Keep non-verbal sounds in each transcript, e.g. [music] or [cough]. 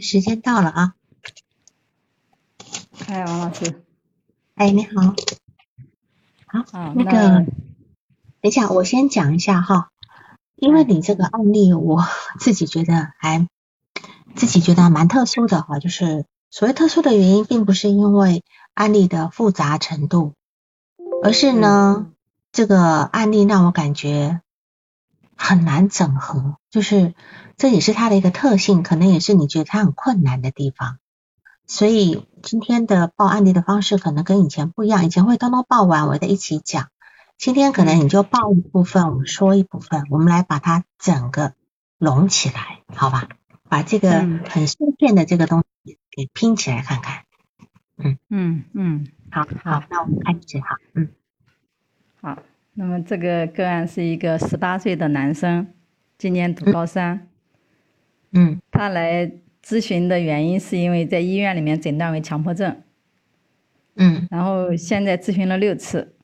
时间到了啊！哎，王老师，哎，你好，好，那个，等一下，我先讲一下哈，因为你这个案例，我自己觉得还自己觉得还蛮特殊的哈，就是所谓特殊的原因，并不是因为案例的复杂程度，而是呢，这个案例让我感觉很难整合，就是这也是它的一个特性，可能也是你觉得它很困难的地方。所以今天的报案例的方式可能跟以前不一样，以前会通通报完，我再一起讲。今天可能你就报一部分，我们说一部分，我们来把它整个拢起来，好吧？把这个很碎片的这个东西给拼起来看看。嗯嗯嗯，好好，那我们开始哈。嗯，好。那么这个个案是一个十八岁的男生，今年读高三。嗯，他来。咨询的原因是因为在医院里面诊断为强迫症，嗯，然后现在咨询了六次。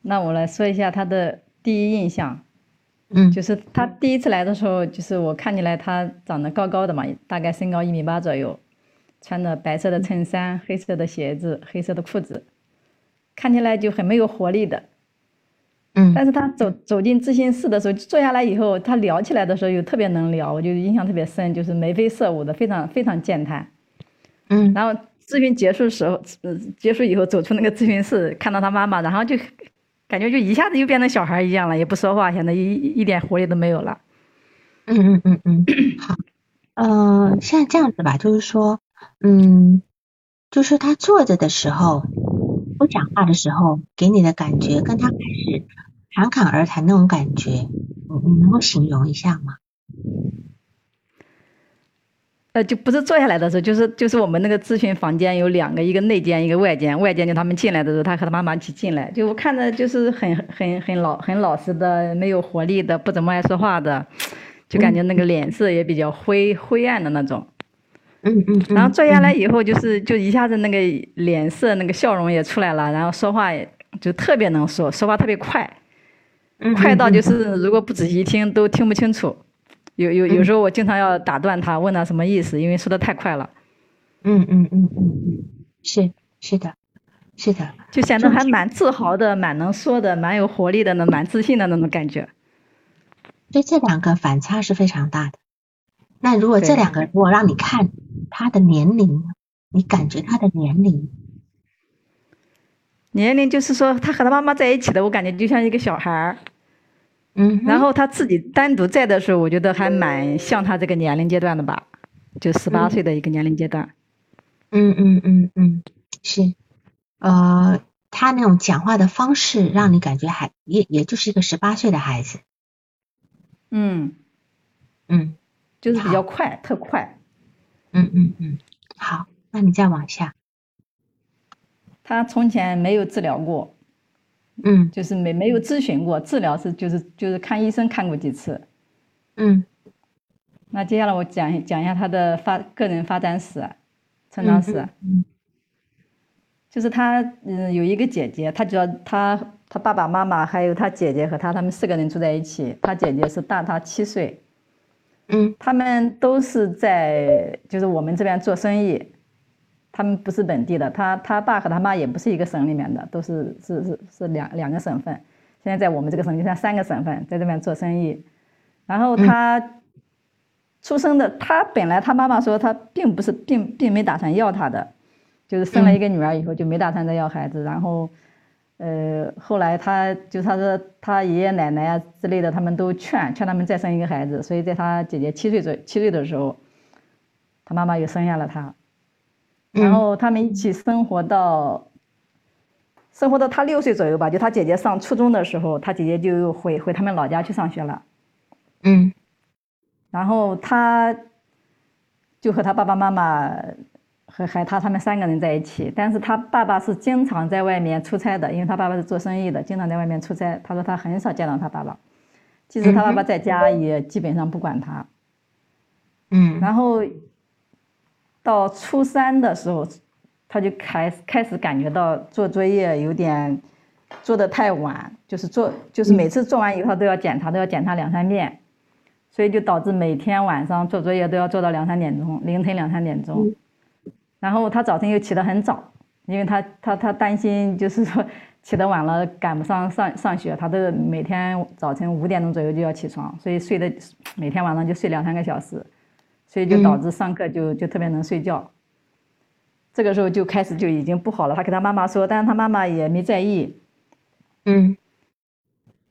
那我来说一下他的第一印象，嗯，就是他第一次来的时候，就是我看起来他长得高高的嘛，大概身高一米八左右，穿着白色的衬衫、黑色的鞋子、黑色的裤子，看起来就很没有活力的。嗯，但是他走走进咨询室的时候，坐下来以后，他聊起来的时候又特别能聊，我就印象特别深，就是眉飞色舞的，非常非常健谈。嗯，然后咨询结束时候，呃，结束以后走出那个咨询室，看到他妈妈，然后就感觉就一下子又变成小孩一样了，也不说话，显得一一点活力都没有了。嗯嗯嗯嗯，[coughs] 好，呃，现在这样子吧，就是说，嗯，就是他坐着的时候，不讲话的时候，给你的感觉跟他开始。侃侃而谈那种感觉，你你能够形容一下吗？呃，就不是坐下来的时候，就是就是我们那个咨询房间有两个，一个内间，一个外间。外间就他们进来的时候，他和他妈妈一起进来，就我看着就是很很很老很老实的，没有活力的，不怎么爱说话的，就感觉那个脸色也比较灰灰暗的那种。嗯嗯。然后坐下来以后，就是就一下子那个脸色那个笑容也出来了，然后说话就特别能说，说话特别快。快到就是如果不仔细听都听不清楚，有有有时候我经常要打断他，问他什么意思，因为说的太快了。嗯嗯嗯嗯嗯，是是的，是的，就显得还蛮自豪的，蛮能说的，蛮有活力的，那蛮自信的那种感觉。所以这两个反差是非常大的。那如果这两个如果让你看他的年龄，你感觉他的年龄？年龄就是说，他和他妈妈在一起的，我感觉就像一个小孩儿。嗯。然后他自己单独在的时候，我觉得还蛮像他这个年龄阶段的吧，就十八岁的一个年龄阶段。嗯嗯嗯嗯，是。呃，他那种讲话的方式，让你感觉还也也就是一个十八岁的孩子。嗯。嗯。就是比较快，特快。嗯嗯嗯，好，那你再往下。他从前没有治疗过，嗯，就是没没有咨询过，治疗是就是就是看医生看过几次，嗯，那接下来我讲讲一下他的发个人发展史、成长史，嗯，就是他嗯有一个姐姐，他主要他他爸爸妈妈还有他姐姐和他他们四个人住在一起，他姐姐是大他七岁，嗯，他们都是在就是我们这边做生意。他们不是本地的，他他爸和他妈也不是一个省里面的，都是是是是两两个省份。现在在我们这个省就像三个省份，在这边做生意。然后他出生的，他本来他妈妈说他并不是并并没打算要他的，就是生了一个女儿以后就没打算再要孩子。然后，呃，后来他就他说他爷爷奶奶啊之类的，他们都劝劝他们再生一个孩子。所以在他姐姐七岁左七岁的时候，他妈妈又生下了他。然后他们一起生活到，生活到他六岁左右吧，就他姐姐上初中的时候，他姐姐就回回他们老家去上学了。嗯，然后他就和他爸爸妈妈和还他他们三个人在一起，但是他爸爸是经常在外面出差的，因为他爸爸是做生意的，经常在外面出差。他说他很少见到他爸爸，即使他爸爸在家，也基本上不管他。嗯，然后。到初三的时候，他就开开始感觉到做作业有点做的太晚，就是做就是每次做完以后都要检查，都要检查两三遍，所以就导致每天晚上做作业都要做到两三点钟，凌晨两三点钟。然后他早晨又起得很早，因为他他他担心就是说起得晚了赶不上上上学，他都每天早晨五点钟左右就要起床，所以睡的每天晚上就睡两三个小时，所以就导致上课就就特别能睡觉。这个时候就开始就已经不好了，他给他妈妈说，但是他妈妈也没在意。嗯。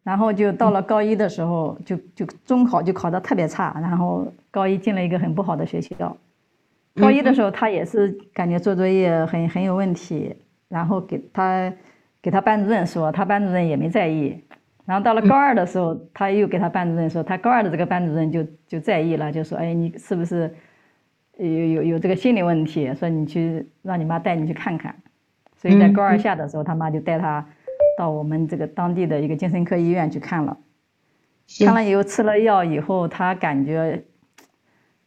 然后就到了高一的时候，就就中考就考得特别差，然后高一进了一个很不好的学校。高一的时候他也是感觉做作业很很有问题，然后给他给他班主任说，他班主任也没在意。然后到了高二的时候，他又给他班主任说，他高二的这个班主任就就在意了，就说，哎，你是不是有有有这个心理问题？说你去让你妈带你去看看。所以在高二下的时候，他妈就带他。到我们这个当地的一个精神科医院去看了，看了以后吃了药以后，他感觉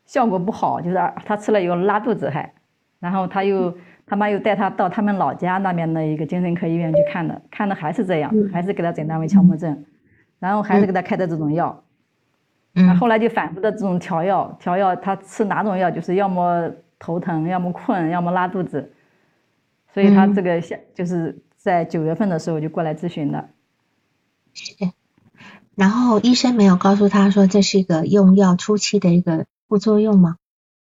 效果不好，就是他吃了以后拉肚子还，然后他又他妈又带他到他们老家那边的一个精神科医院去看的，看的还是这样，还是给他诊断为强迫症，然后还是给他开的这种药，嗯，后来就反复的这种调药，调药他吃哪种药就是要么头疼，要么困，要么拉肚子，所以他这个下就是。在九月份的时候就过来咨询的，是，然后医生没有告诉他说这是一个用药初期的一个副作用吗？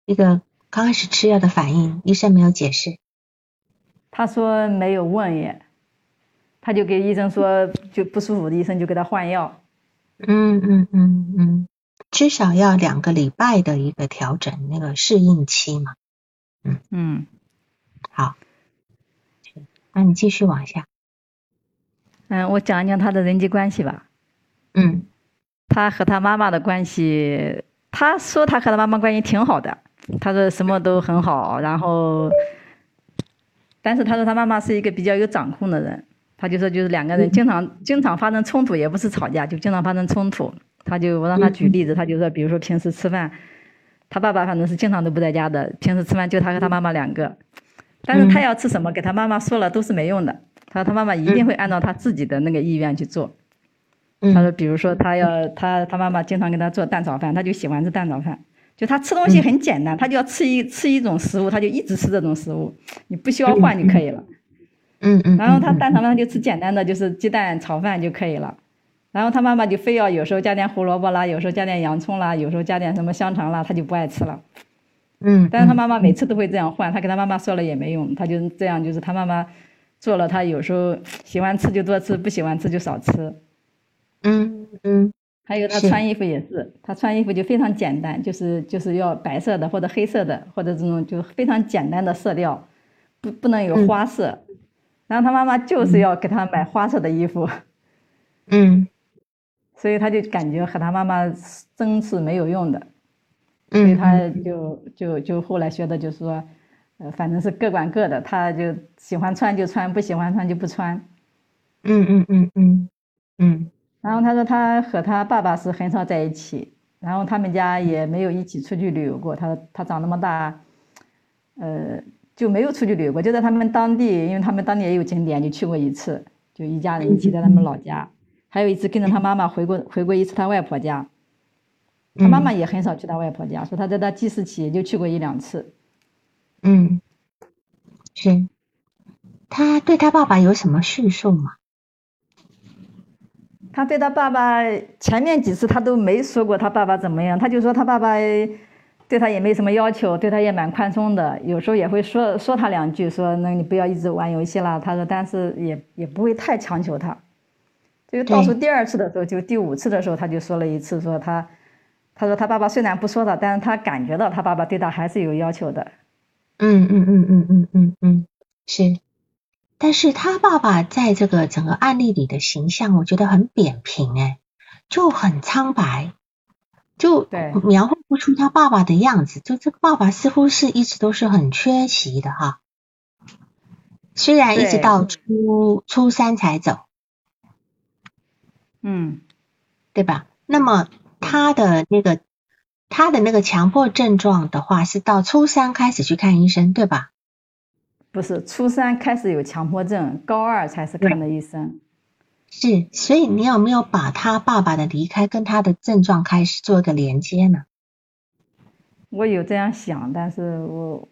一个刚开始吃药的反应，医生没有解释。他说没有问耶，他就给医生说就不舒服的医生就给他换药。嗯嗯嗯嗯，至少要两个礼拜的一个调整那个适应期嘛。嗯嗯，好。那你继续往下。嗯，我讲一讲他的人际关系吧。嗯，他和他妈妈的关系，他说他和他妈妈关系挺好的，他说什么都很好，然后，但是他说他妈妈是一个比较有掌控的人，他就说就是两个人经常经常发生冲突，也不是吵架，就经常发生冲突。他就我让他举例子，他就说，比如说平时吃饭，他爸爸反正是经常都不在家的，平时吃饭就他和他妈妈两个。但是他要吃什么，给他妈妈说了都是没用的。他说他妈妈一定会按照他自己的那个意愿去做。他说，比如说他要他他妈妈经常给他做蛋炒饭，他就喜欢吃蛋炒饭。就他吃东西很简单，他就要吃一吃一种食物，他就一直吃这种食物，你不需要换就可以了。嗯嗯。然后他蛋炒饭就吃简单的，就是鸡蛋炒饭就可以了。然后他妈妈就非要有时候加点胡萝卜啦，有时候加点洋葱啦，有时候加点什么香肠啦，他就不爱吃了。嗯，但是他妈妈每次都会这样换，他跟他妈妈说了也没用，他就这样，就是他妈妈做了，他有时候喜欢吃就多吃，不喜欢吃就少吃。嗯嗯。还有他穿衣服也是，他穿衣服就非常简单，就是就是要白色的或者黑色的或者这种就非常简单的色调，不不能有花色。然后他妈妈就是要给他买花色的衣服。嗯。[laughs] 所以他就感觉和他妈妈争是没有用的。所以他就就就后来学的就是说，呃，反正是各管各的，他就喜欢穿就穿，不喜欢穿就不穿。嗯嗯嗯嗯嗯。然后他说他和他爸爸是很少在一起，然后他们家也没有一起出去旅游过。他他长那么大，呃，就没有出去旅游过，就在他们当地，因为他们当地也有景点，就去过一次，就一家人一起在他们老家。还有一次跟着他妈妈回过回过一次他外婆家。他妈妈也很少去他外婆家，说他在他记事起也就去过一两次。嗯，是。他对他爸爸有什么叙述吗？他对他爸爸前面几次他都没说过他爸爸怎么样，他就说他爸爸对他也没什么要求，对他也蛮宽松的，有时候也会说说他两句，说那你不要一直玩游戏了。他说，但是也也不会太强求他。就倒数第二次的时候，就第五次的时候，他就说了一次，说他。他说：“他爸爸虽然不说他，但是他感觉到他爸爸对他还是有要求的。”嗯嗯嗯嗯嗯嗯嗯，是。但是他爸爸在这个整个案例里的形象，我觉得很扁平，哎，就很苍白，就描绘不出他爸爸的样子。就这个爸爸似乎是一直都是很缺席的哈。虽然一直到初初三才走，嗯，对吧？那么。他的那个，他的那个强迫症状的话，是到初三开始去看医生，对吧？不是，初三开始有强迫症，高二才是看的医生。是，所以你有没有把他爸爸的离开跟他的症状开始做一个连接呢？我有这样想，但是我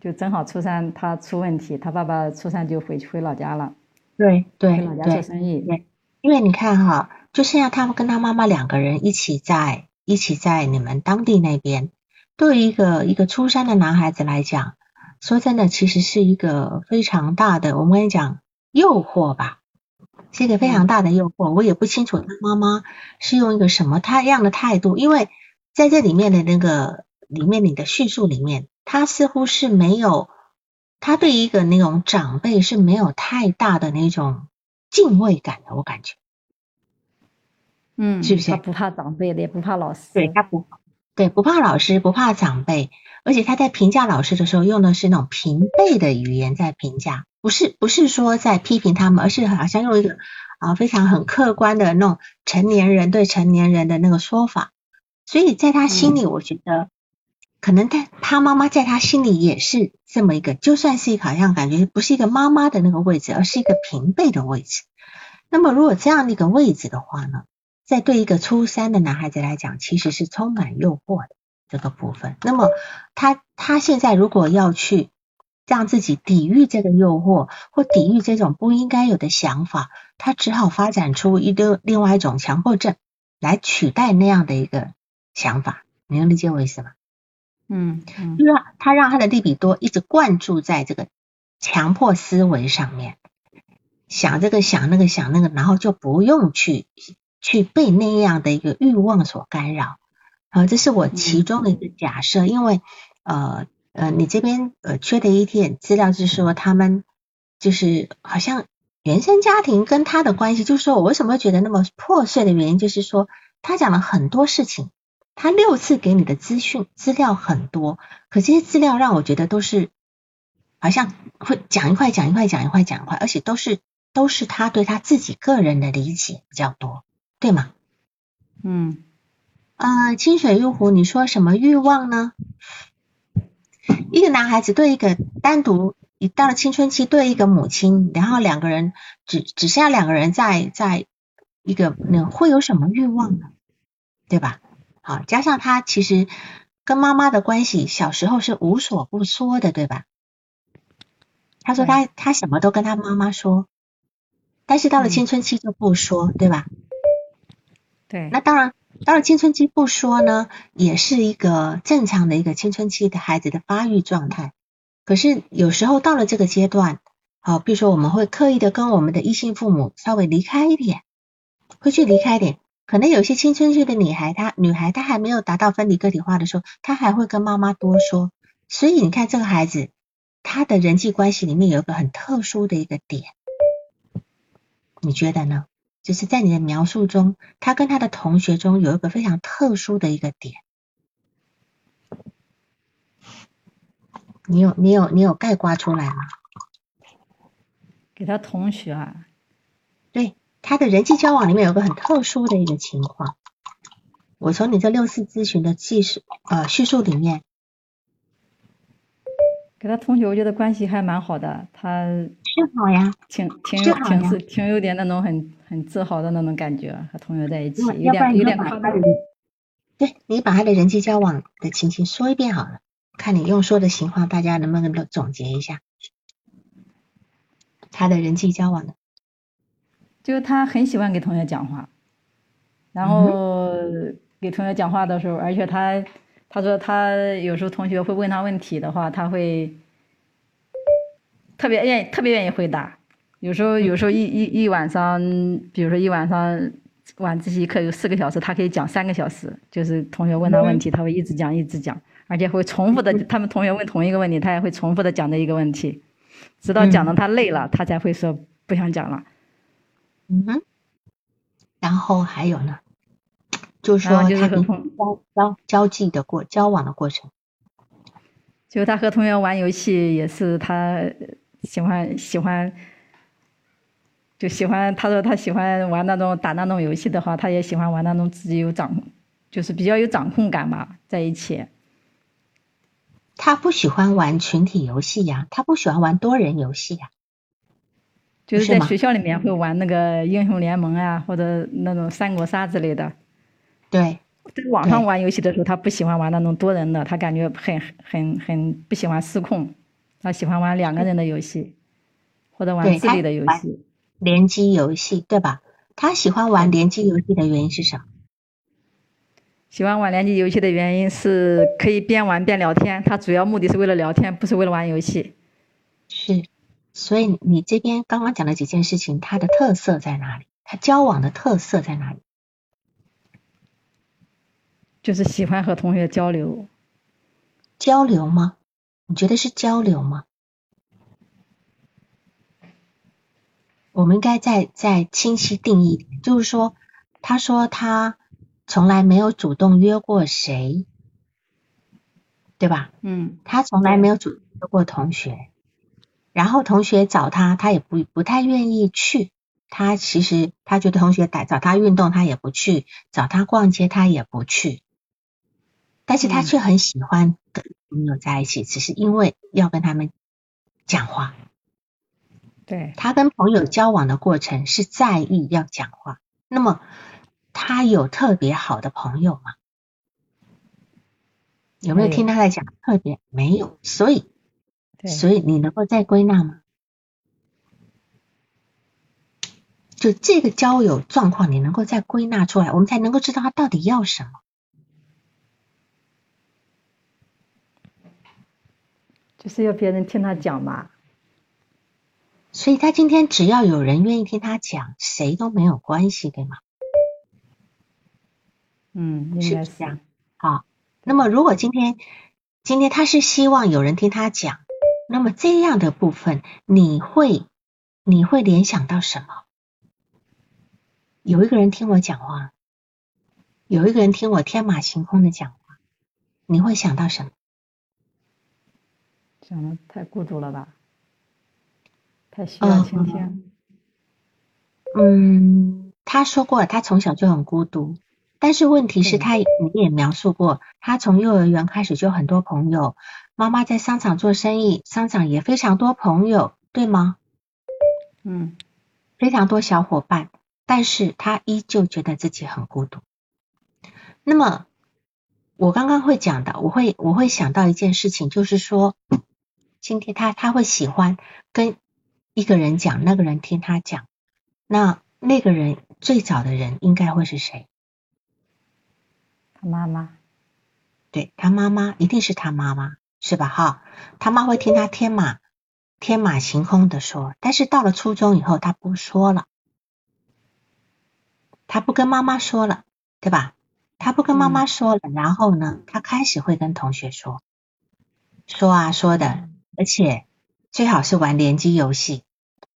就正好初三他出问题，他爸爸初三就回去回老家了。对对回老家做生意。对，因为你看哈，就剩下他们跟他妈妈两个人一起在一起在你们当地那边，对于一个一个初三的男孩子来讲，说真的，其实是一个非常大的，我们跟你讲诱惑吧，是一个非常大的诱惑。我也不清楚他妈妈是用一个什么他样的态度，因为。在这里面的那个里面，你的叙述里面，他似乎是没有，他对一个那种长辈是没有太大的那种敬畏感的，我感觉，嗯，是不是？他不怕长辈的，也不怕老师，对他不，对不怕老师，不怕长辈，而且他在评价老师的时候，用的是那种平辈的语言在评价，不是不是说在批评他们，而是好像用一个啊非常很客观的那种成年人对成年人的那个说法。所以在他心里，我觉得可能他他妈妈在他心里也是这么一个，就算是好像感觉不是一个妈妈的那个位置，而是一个平辈的位置。那么如果这样的一个位置的话呢，在对一个初三的男孩子来讲，其实是充满诱惑的这个部分。那么他他现在如果要去让自己抵御这个诱惑，或抵御这种不应该有的想法，他只好发展出一个另外一种强迫症来取代那样的一个。想法，你能理解我意思吗？嗯嗯，就让他让他的利比多一直灌注在这个强迫思维上面，想这个想那个想那个，然后就不用去去被那样的一个欲望所干扰。啊，这是我其中的一个假设，因为呃呃，你这边呃缺的一点资料是说他们就是好像原生家庭跟他的关系，就是说我为什么会觉得那么破碎的原因，就是说他讲了很多事情。他六次给你的资讯资料很多，可这些资料让我觉得都是好像会讲一块讲一块讲一块讲一块，而且都是都是他对他自己个人的理解比较多，对吗？嗯，啊，清水玉壶，你说什么欲望呢？一个男孩子对一个单独，一到了青春期对一个母亲，然后两个人只只剩下两个人在在一个那会有什么欲望呢？对吧？好，加上他其实跟妈妈的关系，小时候是无所不说的，对吧？他说他他什么都跟他妈妈说，但是到了青春期就不说，对吧？对。那当然，到了青春期不说呢，也是一个正常的一个青春期的孩子的发育状态。可是有时候到了这个阶段，好，比如说我们会刻意的跟我们的异性父母稍微离开一点，会去离开一点。可能有些青春期的女孩，她女孩她还没有达到分离个体化的时候，她还会跟妈妈多说。所以你看这个孩子，他的人际关系里面有一个很特殊的一个点，你觉得呢？就是在你的描述中，他跟他的同学中有一个非常特殊的一个点，你有你有你有概括出来吗？给他同学啊？对。他的人际交往里面有个很特殊的一个情况，我从你这六次咨询的记述呃叙述里面，给他同学我觉得关系还蛮好的，他是好呀，挺挺有挺是挺有点那种很很自豪的那种感觉，和同学在一起，有点有点夸张。对你把他的人际交往的情形说一遍好了，看你用说的情况，大家能不能都总结一下他的人际交往的。就他很喜欢给同学讲话，然后给同学讲话的时候，而且他他说他有时候同学会问他问题的话，他会特别愿意特别愿意回答。有时候有时候一一一晚上，比如说一晚上晚自习课有四个小时，他可以讲三个小时。就是同学问他问题，他会一直讲一直讲，而且会重复的。他们同学问同一个问题，他也会重复的讲这一个问题，直到讲的他累了，他才会说不想讲了。嗯哼，然后还有呢，就是说他跟交交交际的过交往的过程，就他和同学玩游戏也是他喜欢喜欢，就喜欢他说他喜欢玩那种打那种游戏的话，他也喜欢玩那种自己有掌，就是比较有掌控感嘛，在一起。他不喜欢玩群体游戏呀，他不喜欢玩多人游戏呀。就是在学校里面会玩那个英雄联盟啊，或者那种三国杀之类的。对。在网上玩游戏的时候，他不喜欢玩那种多人的，他感觉很很很不喜欢失控，他喜欢玩两个人的游戏，或者玩智力的游戏。联机游戏对吧？他喜欢玩联机游戏的原因是什么？喜欢玩联机游戏的原因是可以边玩边聊天，他主要目的是为了聊天，不是为了玩游戏。是，所以你这边刚刚讲的几件事情，它的特色在哪里？他交往的特色在哪里？就是喜欢和同学交流。交流吗？你觉得是交流吗？我们应该再再清晰定义，就是说，他说他。从来没有主动约过谁，对吧？嗯，他从来没有主动约过同学，然后同学找他，他也不不太愿意去。他其实他觉得同学带找他运动，他也不去；找他逛街，他也不去。但是他却很喜欢跟朋友在一起，只是因为要跟他们讲话。对，他跟朋友交往的过程是在意要讲话。那么。他有特别好的朋友吗？有没有听他在讲特别没有？所以，所以你能够再归纳吗？就这个交友状况，你能够再归纳出来，我们才能够知道他到底要什么。就是要别人听他讲嘛。所以他今天只要有人愿意听他讲，谁都没有关系，对吗？嗯，应该是这样。好，那么如果今天今天他是希望有人听他讲，那么这样的部分你会你会联想到什么？有一个人听我讲话，有一个人听我天马行空的讲话，你会想到什么？想的太孤独了吧？太需要倾听。嗯，他说过，他从小就很孤独。但是问题是，他你也描述过，他从幼儿园开始就很多朋友，妈妈在商场做生意，商场也非常多朋友，对吗？嗯，非常多小伙伴，但是他依旧觉得自己很孤独。那么我刚刚会讲的，我会我会想到一件事情，就是说，今天他他会喜欢跟一个人讲，那个人听他讲，那那个人最早的人应该会是谁？他妈妈，对他妈妈一定是他妈妈，是吧？哈，他妈会听他天马天马行空的说，但是到了初中以后，他不说了，他不跟妈妈说了，对吧？他不跟妈妈说了，然后呢，他开始会跟同学说，说啊说的，而且最好是玩联机游戏，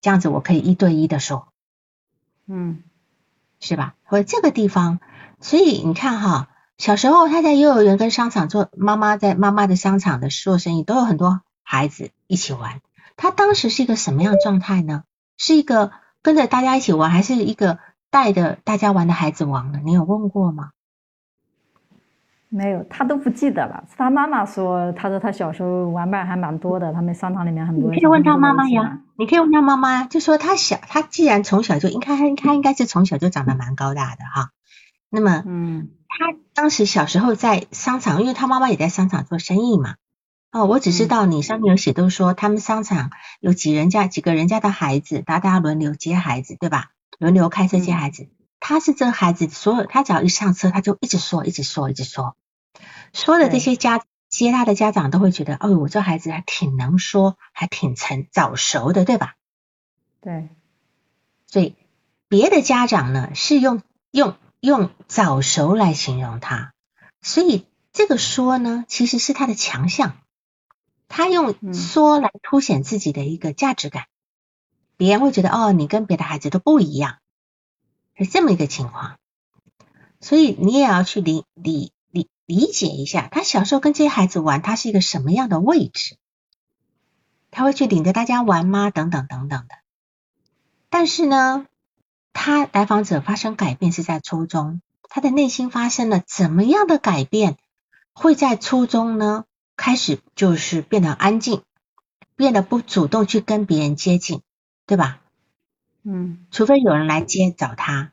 这样子我可以一对一的说，嗯，是吧？或者这个地方，所以你看哈。小时候，他在幼儿园跟商场做，妈妈在妈妈的商场的做生意，都有很多孩子一起玩。他当时是一个什么样状态呢？是一个跟着大家一起玩，还是一个带着大家玩的孩子王呢？你有问过吗？没有，他都不记得了。是他妈妈说，他说他小时候玩伴还蛮多的，他们商场里面很多。你可以问他妈妈呀，你可以问他妈妈，就说他小，他既然从小就应该，他应该是从小就长得蛮高大的哈。那么，嗯，他当时小时候在商场，因为他妈妈也在商场做生意嘛。哦，我只知道你上面有写，都说他们商场有几人家几个人家的孩子，大家轮流接孩子，对吧？轮流开车接孩子。他是这个孩子，所有他只要一上车，他就一直说，一直说，一直说。说的这些家接他的家长都会觉得，哦，我这孩子还挺能说，还挺成早熟的，对吧？对。所以别的家长呢，是用用。用早熟来形容他，所以这个说呢，其实是他的强项。他用说来凸显自己的一个价值感，别人会觉得哦，你跟别的孩子都不一样，是这么一个情况。所以你也要去理理理理解一下，他小时候跟这些孩子玩，他是一个什么样的位置？他会去领着大家玩吗？等等等等的。但是呢？他来访者发生改变是在初中，他的内心发生了怎么样的改变？会在初中呢？开始就是变得安静，变得不主动去跟别人接近，对吧？嗯，除非有人来接找他，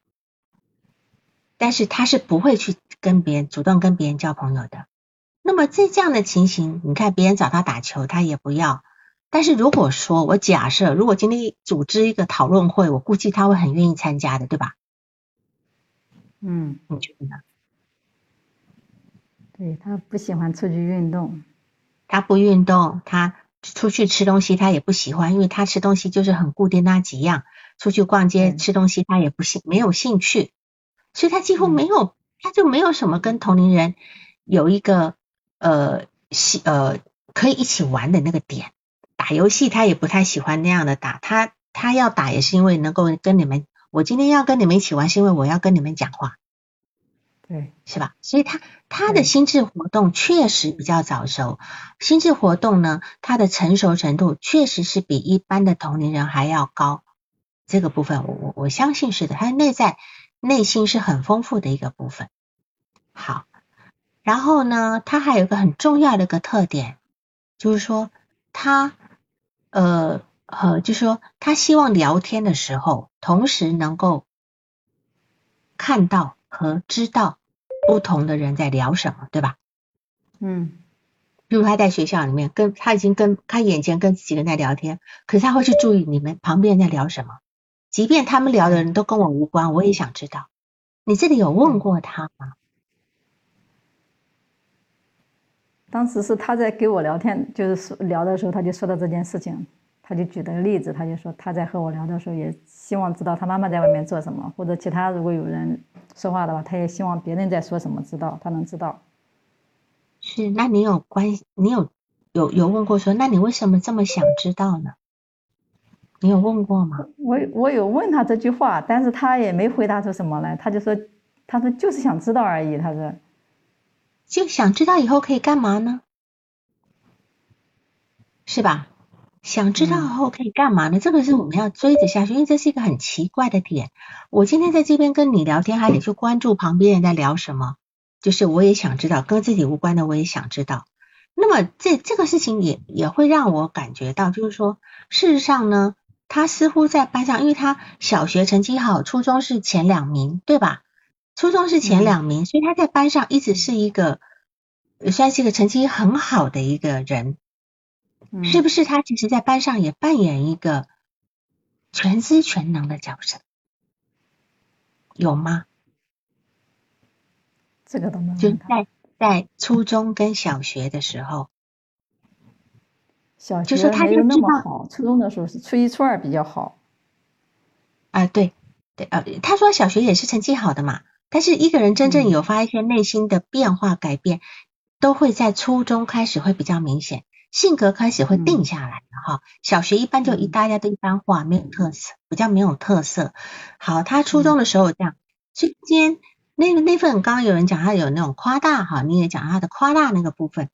但是他是不会去跟别人主动跟别人交朋友的。那么在这样的情形，你看别人找他打球，他也不要。但是如果说我假设，如果今天组织一个讨论会，我估计他会很愿意参加的，对吧？嗯，你觉得呢？对他不喜欢出去运动，他不运动，他出去吃东西他也不喜欢，因为他吃东西就是很固定那几样。出去逛街吃东西他也不兴没有兴趣，所以他几乎没有，他就没有什么跟同龄人有一个呃喜呃可以一起玩的那个点。打游戏他也不太喜欢那样的打，他他要打也是因为能够跟你们，我今天要跟你们一起玩，是因为我要跟你们讲话，对，是吧？所以他他的心智活动确实比较早熟，心智活动呢，他的成熟程度确实是比一般的同龄人还要高，这个部分我我我相信是的，他内在内心是很丰富的一个部分。好，然后呢，他还有一个很重要的一个特点，就是说他。呃呃，就是说他希望聊天的时候，同时能够看到和知道不同的人在聊什么，对吧？嗯。比如他在学校里面跟他已经跟他眼前跟几个人在聊天，可是他会去注意你们旁边在聊什么，即便他们聊的人都跟我无关，我也想知道。你这里有问过他吗？当时是他在给我聊天，就是说聊的时候，他就说到这件事情，他就举的例子，他就说他在和我聊的时候，也希望知道他妈妈在外面做什么，或者其他如果有人说话的话，他也希望别人在说什么，知道他能知道。是，那你有关，你有有有问过说，那你为什么这么想知道呢？你有问过吗？我我有问他这句话，但是他也没回答出什么来，他就说，他说就是想知道而已，他说。就想知道以后可以干嘛呢？是吧？想知道以后可以干嘛呢？这个是我们要追着下去，因为这是一个很奇怪的点。我今天在这边跟你聊天，还得去关注旁边人在聊什么，就是我也想知道，跟自己无关的我也想知道。那么这这个事情也也会让我感觉到，就是说，事实上呢，他似乎在班上，因为他小学成绩好，初中是前两名，对吧？初中是前两名，所以他在班上一直是一个算是一个成绩很好的一个人，是不是？他其实，在班上也扮演一个全知全能的角色，有吗？这个都没有。就在在初中跟小学的时候，小学没有那么好，初中的时候是初一、初二比较好。啊，对对，呃，他说小学也是成绩好的嘛。但是一个人真正有发一些内心的变化改变，都会在初中开始会比较明显，性格开始会定下来的哈。小学一般就一大家都一般化，没有特色，比较没有特色。好，他初中的时候这样，中间那个那份刚刚有人讲他有那种夸大哈，你也讲他的夸大那个部分，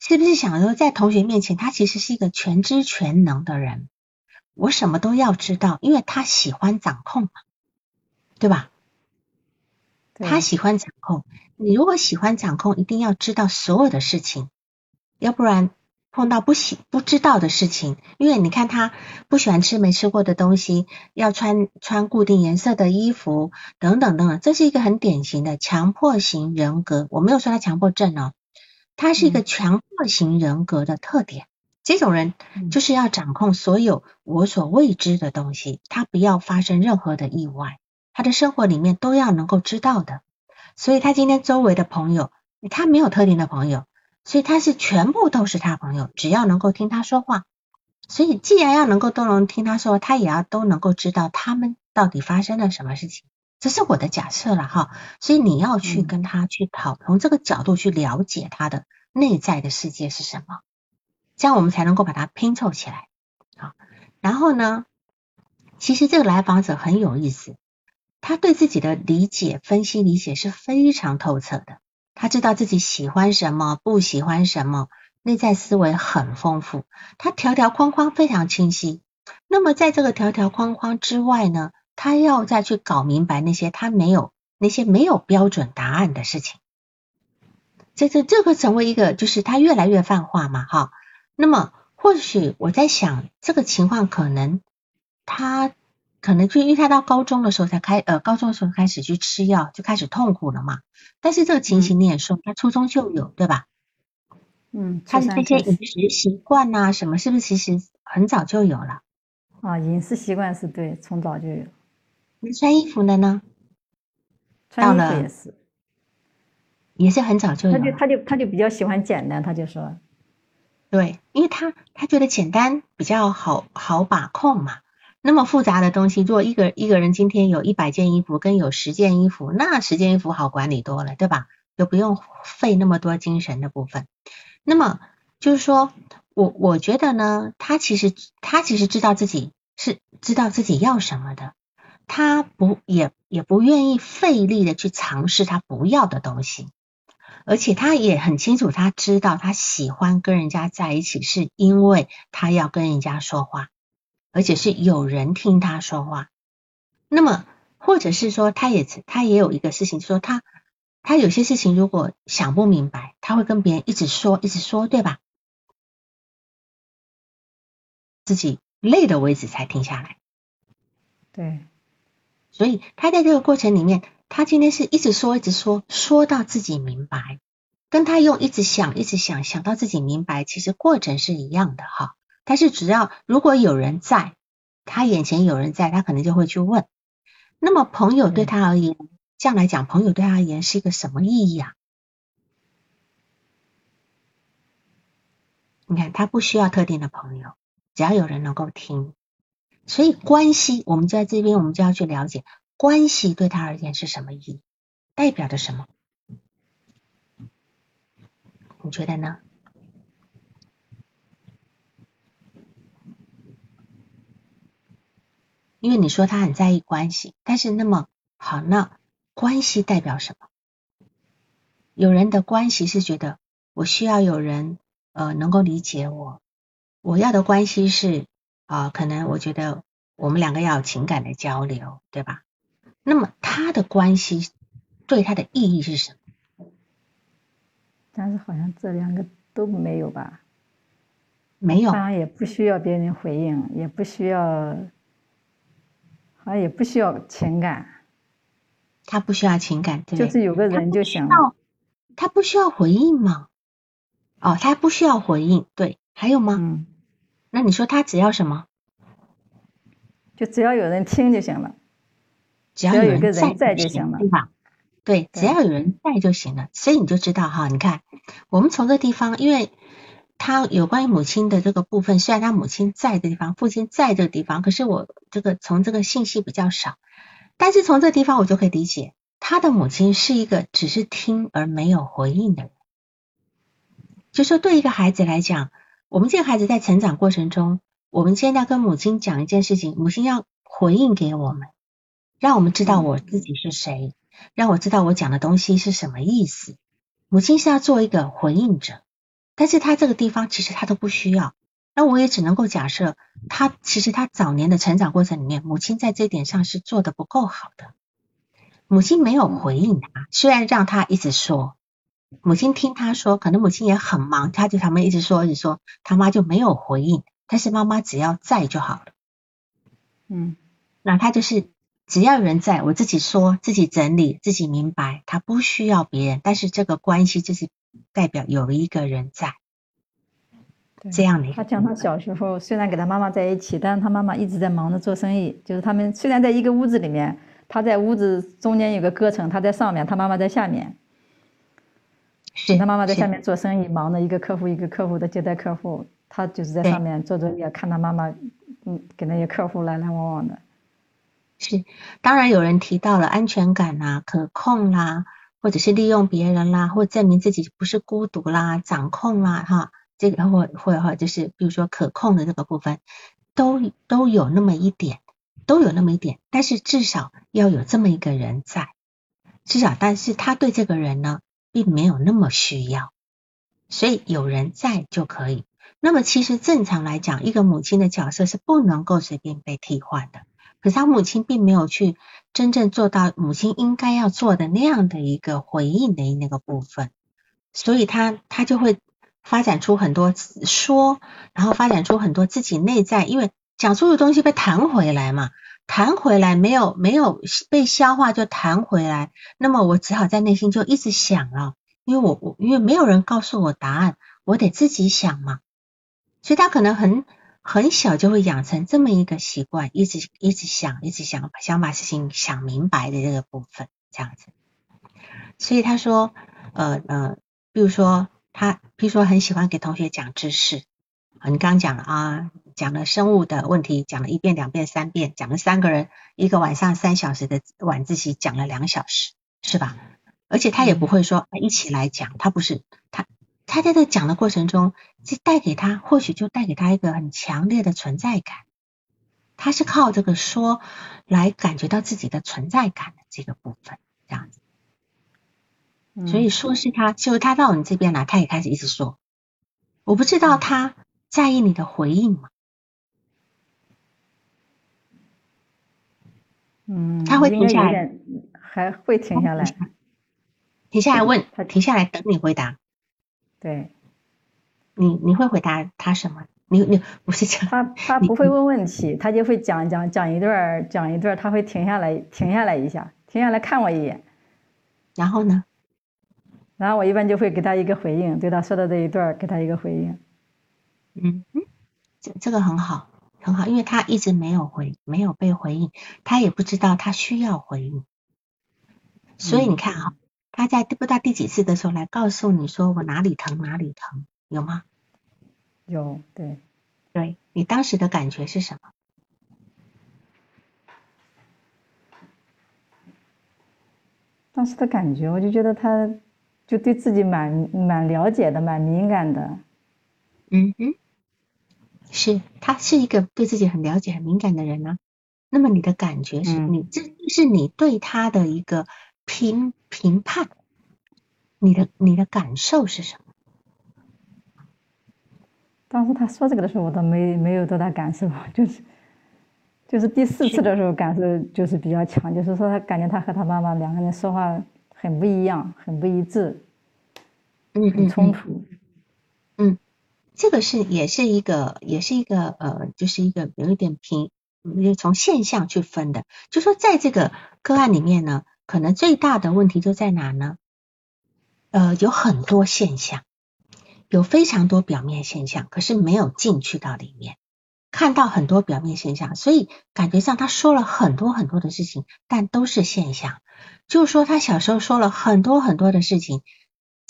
是不是想说在同学面前他其实是一个全知全能的人？我什么都要知道，因为他喜欢掌控嘛，对吧？他喜欢掌控，你如果喜欢掌控，一定要知道所有的事情，要不然碰到不喜不知道的事情，因为你看他不喜欢吃没吃过的东西，要穿穿固定颜色的衣服，等等等等，这是一个很典型的强迫型人格。我没有说他强迫症哦，他是一个强迫型人格的特点。这种人就是要掌控所有我所未知的东西，他不要发生任何的意外。他的生活里面都要能够知道的，所以他今天周围的朋友，他没有特定的朋友，所以他是全部都是他朋友，只要能够听他说话。所以既然要能够都能听他说，他也要都能够知道他们到底发生了什么事情。这是我的假设了哈，所以你要去跟他去讨，从这个角度去了解他的内在的世界是什么，这样我们才能够把它拼凑起来。好，然后呢，其实这个来访者很有意思。他对自己的理解、分析、理解是非常透彻的。他知道自己喜欢什么，不喜欢什么，内在思维很丰富。他条条框框非常清晰。那么在这个条条框框之外呢，他要再去搞明白那些他没有、那些没有标准答案的事情。这这这个成为一个，就是他越来越泛化嘛，哈。那么或许我在想，这个情况可能他。可能就因为他到高中的时候才开，呃，高中的时候开始去吃药，就开始痛苦了嘛。但是这个情形你也说，他初中就有，对吧？嗯，他的这些饮食习惯呐，什么是不是其实很早就有了？啊，饮食习惯是对，从早就有。那穿衣服的呢？穿衣服也是，也是很早就有。他就他就他就比较喜欢简单，他就说，对，因为他他觉得简单比较好好把控嘛。那么复杂的东西，如果一个一个人今天有一百件衣服跟有十件衣服，那十件衣服好管理多了，对吧？就不用费那么多精神的部分。那么就是说我我觉得呢，他其实他其实知道自己是知道自己要什么的，他不也也不愿意费力的去尝试他不要的东西，而且他也很清楚，他知道他喜欢跟人家在一起，是因为他要跟人家说话。而且是有人听他说话，那么或者是说，他也他也有一个事情，说他他有些事情如果想不明白，他会跟别人一直说，一直说，对吧？自己累的为止才停下来。对，所以他在这个过程里面，他今天是一直说，一直说，说到自己明白，跟他用一直想，一直想，想到自己明白，其实过程是一样的哈。但是只要如果有人在，他眼前有人在，他可能就会去问。那么朋友对他而言，这样来讲，朋友对他而言是一个什么意义啊？你看，他不需要特定的朋友，只要有人能够听。所以关系，我们在这边，我们就要去了解关系对他而言是什么意义，代表着什么？你觉得呢？因为你说他很在意关系，但是那么好，那关系代表什么？有人的关系是觉得我需要有人呃能够理解我，我要的关系是啊，可能我觉得我们两个要有情感的交流，对吧？那么他的关系对他的意义是什么？但是好像这两个都没有吧？没有，当然也不需要别人回应，也不需要。好像也不需要情感，他不需要情感，对，就是有个人就行了。他不需要回应吗？哦，他不需要回应，对，还有吗？嗯，那你说他只要什么？就只要有人听就行了，只要有一个人在就行了，对吧？对，只要有人在就行了。所以你就知道哈，你看我们从这地方，因为。他有关于母亲的这个部分，虽然他母亲在的地方，父亲在这个地方，可是我这个从这个信息比较少。但是从这地方我就可以理解，他的母亲是一个只是听而没有回应的人。就说对一个孩子来讲，我们这个孩子在成长过程中，我们现在跟母亲讲一件事情，母亲要回应给我们，让我们知道我自己是谁，让我知道我讲的东西是什么意思。母亲是要做一个回应者。但是他这个地方其实他都不需要，那我也只能够假设他其实他早年的成长过程里面，母亲在这点上是做的不够好的，母亲没有回应他，虽然让他一直说，母亲听他说，可能母亲也很忙，他就他们一直说一直说，他妈就没有回应，但是妈妈只要在就好了，嗯，那他就是只要有人在我自己说自己整理自己明白，他不需要别人，但是这个关系就是。代表有一个人在，这样的。他讲他小时候虽然跟他妈妈在一起，但是他妈妈一直在忙着做生意。就是他们虽然在一个屋子里面，他在屋子中间有个隔层，他在上面，他妈妈在下面。是他妈妈在下面做生意，忙的一个客户一个客户的接待客户，他就是在上面做作业，看他妈妈嗯给那些客户来来往往的。是，当然有人提到了安全感啦，可控啦。或者是利用别人啦，或证明自己不是孤独啦，掌控啦，哈，这个或或者就是，比如说可控的这个部分，都都有那么一点，都有那么一点，但是至少要有这么一个人在，至少，但是他对这个人呢，并没有那么需要，所以有人在就可以。那么其实正常来讲，一个母亲的角色是不能够随便被替换的。可是他母亲并没有去真正做到母亲应该要做的那样的一个回应的那个部分，所以他他就会发展出很多说，然后发展出很多自己内在，因为讲出的东西被弹回来嘛，弹回来没有没有被消化就弹回来，那么我只好在内心就一直想了，因为我我因为没有人告诉我答案，我得自己想嘛。所以他可能很很小就会养成这么一个习惯，一直一直想，一直想想把事情想明白的这个部分，这样子。所以他说，呃呃，比如说他，比如说很喜欢给同学讲知识。啊你刚讲了啊，讲了生物的问题，讲了一遍、两遍、三遍，讲了三个人一个晚上三小时的晚自习，讲了两小时，是吧？而且他也不会说一起来讲，他不是他，他在这讲的过程中，就带给他或许就带给他一个很强烈的存在感，他是靠这个说来感觉到自己的存在感的这个部分，这样子。所以说是他，就他到你这边来，他也开始一直说，我不知道他。在意你的回应吗？嗯，他会停下来，还会停下来，[laughs] 停下来问，他停下来等你回答。对，你你会回答他什么？你你不是他他不会问问题，他就会讲讲讲一段讲一段，他会停下来停下来一下，停下来看我一眼，然后呢？然后我一般就会给他一个回应，对他说的这一段给他一个回应。嗯嗯，这这个很好，很好，因为他一直没有回，没有被回应，他也不知道他需要回应，所以你看哈，他在不知道第几次的时候来告诉你说我哪里疼哪里疼，有吗？有，对，对你当时的感觉是什么？当时的感觉，我就觉得他就对自己蛮蛮了解的，蛮敏感的。嗯哼，是他是一个对自己很了解、很敏感的人呢。那么你的感觉是你这是你对他的一个评评判，你的你的感受是什么？当时他说这个的时候，我倒没没有多大感受，[laughs] 就是就是第四次的时候感受就是比较强，就是说他感觉他和他妈妈两个人说话很不一样，很不一致，嗯，很冲突，嗯。这个是也是一个，也是一个呃，就是一个有一点平，从现象去分的。就说在这个个案里面呢，可能最大的问题就在哪呢？呃，有很多现象，有非常多表面现象，可是没有进去到里面，看到很多表面现象，所以感觉上他说了很多很多的事情，但都是现象。就是说他小时候说了很多很多的事情。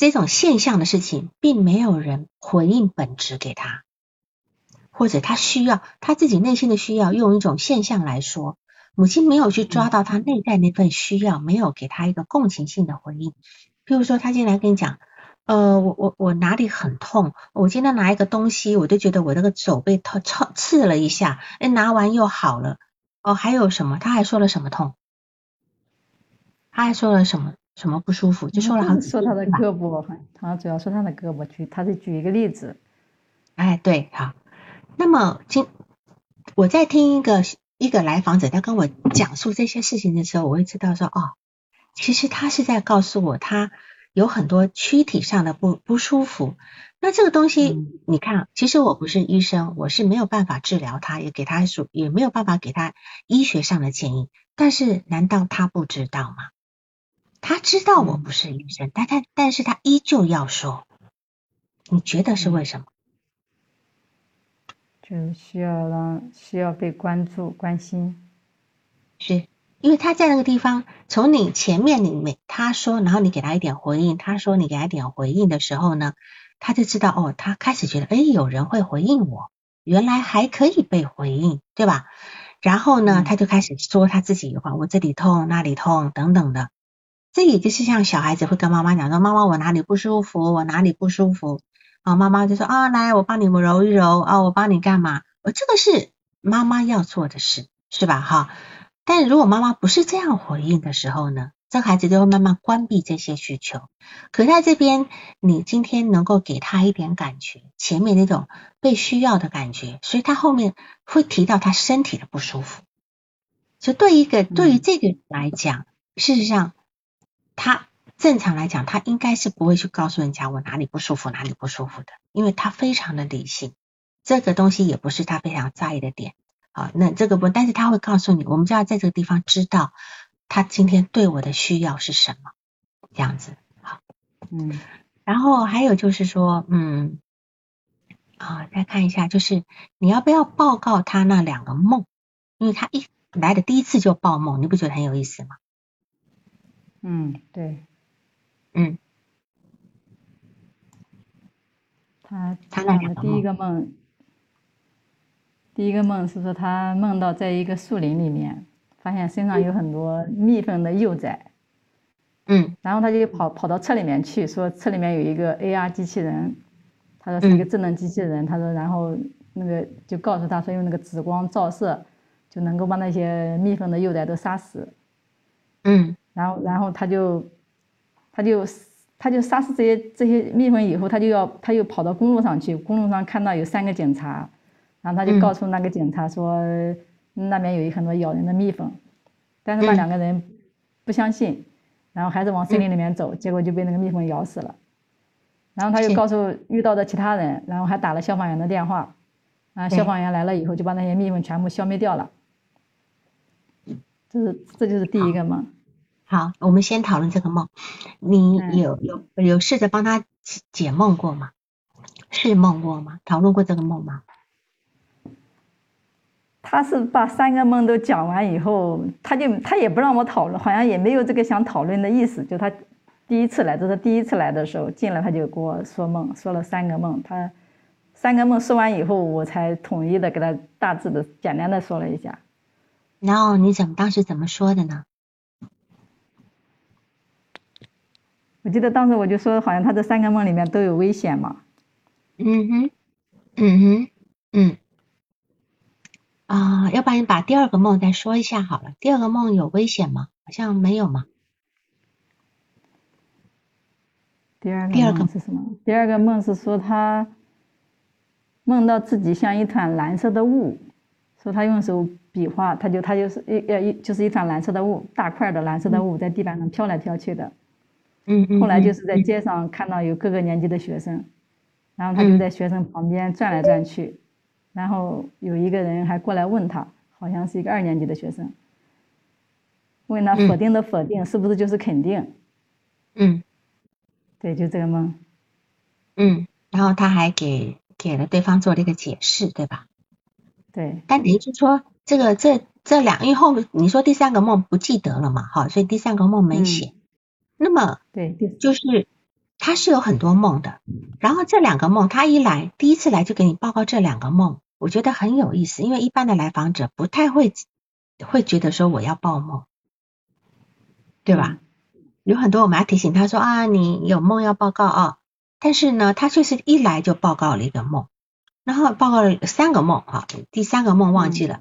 这种现象的事情，并没有人回应本质给他，或者他需要他自己内心的需要，用一种现象来说，母亲没有去抓到他内在那份需要，没有给他一个共情性的回应。譬如说，他进来跟你讲，呃，我我我哪里很痛，我今天拿一个东西，我就觉得我那个手被刺刺了一下，哎，拿完又好了。哦，还有什么？他还说了什么痛？他还说了什么？什么不舒服？就说了好几说他的胳膊，他主要说他的胳膊。举，他是举一个例子。哎，对，好。那么今我在听一个一个来访者，他跟我讲述这些事情的时候，我会知道说，哦，其实他是在告诉我，他有很多躯体上的不不舒服。那这个东西，你看，其实我不是医生，我是没有办法治疗他，也给他说，也没有办法给他医学上的建议。但是，难道他不知道吗？他知道我不是医生，但他但是他依旧要说，你觉得是为什么？就是需要让需要被关注关心，是因为他在那个地方，从你前面你没他说，然后你给他一点回应，他说你给他一点回应的时候呢，他就知道哦，他开始觉得哎，有人会回应我，原来还可以被回应，对吧？然后呢，他就开始说他自己的话，我这里痛那里痛等等的。这也就是像小孩子会跟妈妈讲说：“妈妈，我哪里不舒服？我哪里不舒服？”啊，妈妈就说：“啊，来，我帮你揉一揉啊，我帮你干嘛？”呃，这个是妈妈要做的事，是吧？哈。但如果妈妈不是这样回应的时候呢，这孩子就会慢慢关闭这些需求。可在这边，你今天能够给他一点感觉，前面那种被需要的感觉，所以他后面会提到他身体的不舒服。就对一个对于这个来讲，事实上。他正常来讲，他应该是不会去告诉人家我哪里不舒服，哪里不舒服的，因为他非常的理性，这个东西也不是他非常在意的点。好，那这个不，但是他会告诉你，我们就要在这个地方知道他今天对我的需要是什么，这样子，好，嗯，然后还有就是说，嗯，啊，再看一下，就是你要不要报告他那两个梦，因为他一来的第一次就报梦，你不觉得很有意思吗？嗯，对，嗯，他他讲的第一个梦，第一个梦是说他梦到在一个树林里面，发现身上有很多蜜蜂的幼崽，嗯。然后他就跑跑到车里面去，说车里面有一个 AR 机器人，他说是一个嗯。智能机器人，他说然后那个就告诉他说用那个紫光照射就能够把那些蜜蜂的幼崽都杀死，嗯然后然后他就他就他就杀死这些这些蜜蜂以后，他就要他又跑到公路上去，公路上看到有三个警察，然后他就嗯告诉那个警察说、那边有一很多咬人的蜜蜂，但是那嗯两个人不相信，然后还是往森林里面走，结果就被那个蜜蜂咬死了。然后他又告诉遇到的其他人，然后还打了消防员的电话，然后消防员来了以后就把那些蜜蜂全部消灭掉了。这是这就是第一个梦。好，我们先讨论这个梦。你嗯有有有试着帮他解解梦过吗？是梦过吗？讨论过这个梦吗？他是把三个梦都讲完以后，他就他也不让我讨论，好像也没有这个想讨论的意思。就他第一次来，这是第一次来的时候进来，他就给我说梦，说了三个梦。他三个梦说完以后，我才统一的给他大致的简单的说了一下。然后你怎么当时怎么说的呢？我记得当时我就说，好像他这三个梦里面都有危险嘛。嗯哼，嗯哼，嗯。啊，要不然你把第二个梦再说一下好了。第二个梦有危险吗？好像没有嘛。第二个第二个梦是什么？第二个梦是说他梦到自己像一团蓝色的雾，说他用手比划，他就他就是一呃一就是一团蓝色的雾，大块的蓝色的雾在地板上飘来飘去的。嗯嗯。后来就是在嗯街上看到有各个年级的学生，然后他就嗯在学生旁边转来转去，然后有一个人还过来问他，好像是一个二年级的学生，问他嗯否定的否定是不是就是肯定？嗯对，就这个梦。嗯，然后他还给给了对方做了一个解释，对吧？对，但等于是说，这个这这两，因为后你说第三个梦不记得了嘛，哈，所以第三个梦没嗯写。那么对，第就是他是有很多梦的，然后这两个梦他一来，第一次来就给你报告这两个梦，我觉得很有意思，因为一般的来访者不太会会觉得说我要报梦，对吧？有很多我们要提醒他说啊，你有梦要报告啊，但是呢，他却是一来就报告了一个梦，然后报告了三个梦啊，第三个梦忘记了，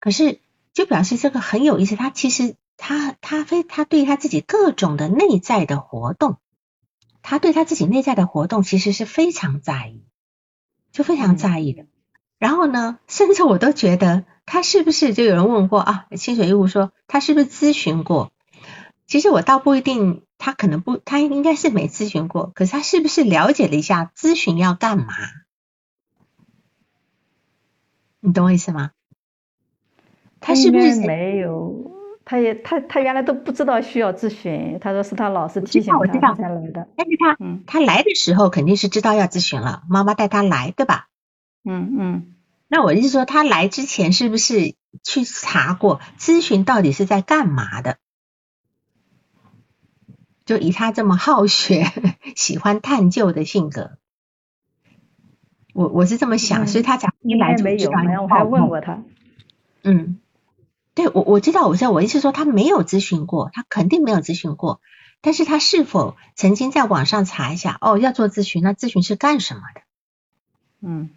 可是就表示这个很有意思，他其实他他非他对他自己各种的内在的活动，他对他自己内在的活动其实是非常在意，就非常在意的。然后呢，甚至我都觉得他是不是就有人问过啊？清水义务说他是不是咨询过？其实我倒不一定，他可能不，他应该是没咨询过，可是他是不是了解了一下咨询要干嘛？你懂我意思吗？他是不是没有？他也他他原来都不知道需要咨询，他说是他老师提醒他才来的。但是他嗯他来的时候肯定是知道要咨询了，妈妈带他来，对吧？嗯嗯，那我是说，他来之前是不是去查过咨询到底是在干嘛的？就以他这么好学、[laughs] 喜欢探究的性格，我我是这么想，嗯所以他才一来该没有，就知道好像我还。问过他。嗯，对我我知道，我知道，我意思说他没有咨询过，他肯定没有咨询过，但是他是否曾经在网上查一下？哦，要做咨询，那咨询是干什么的？嗯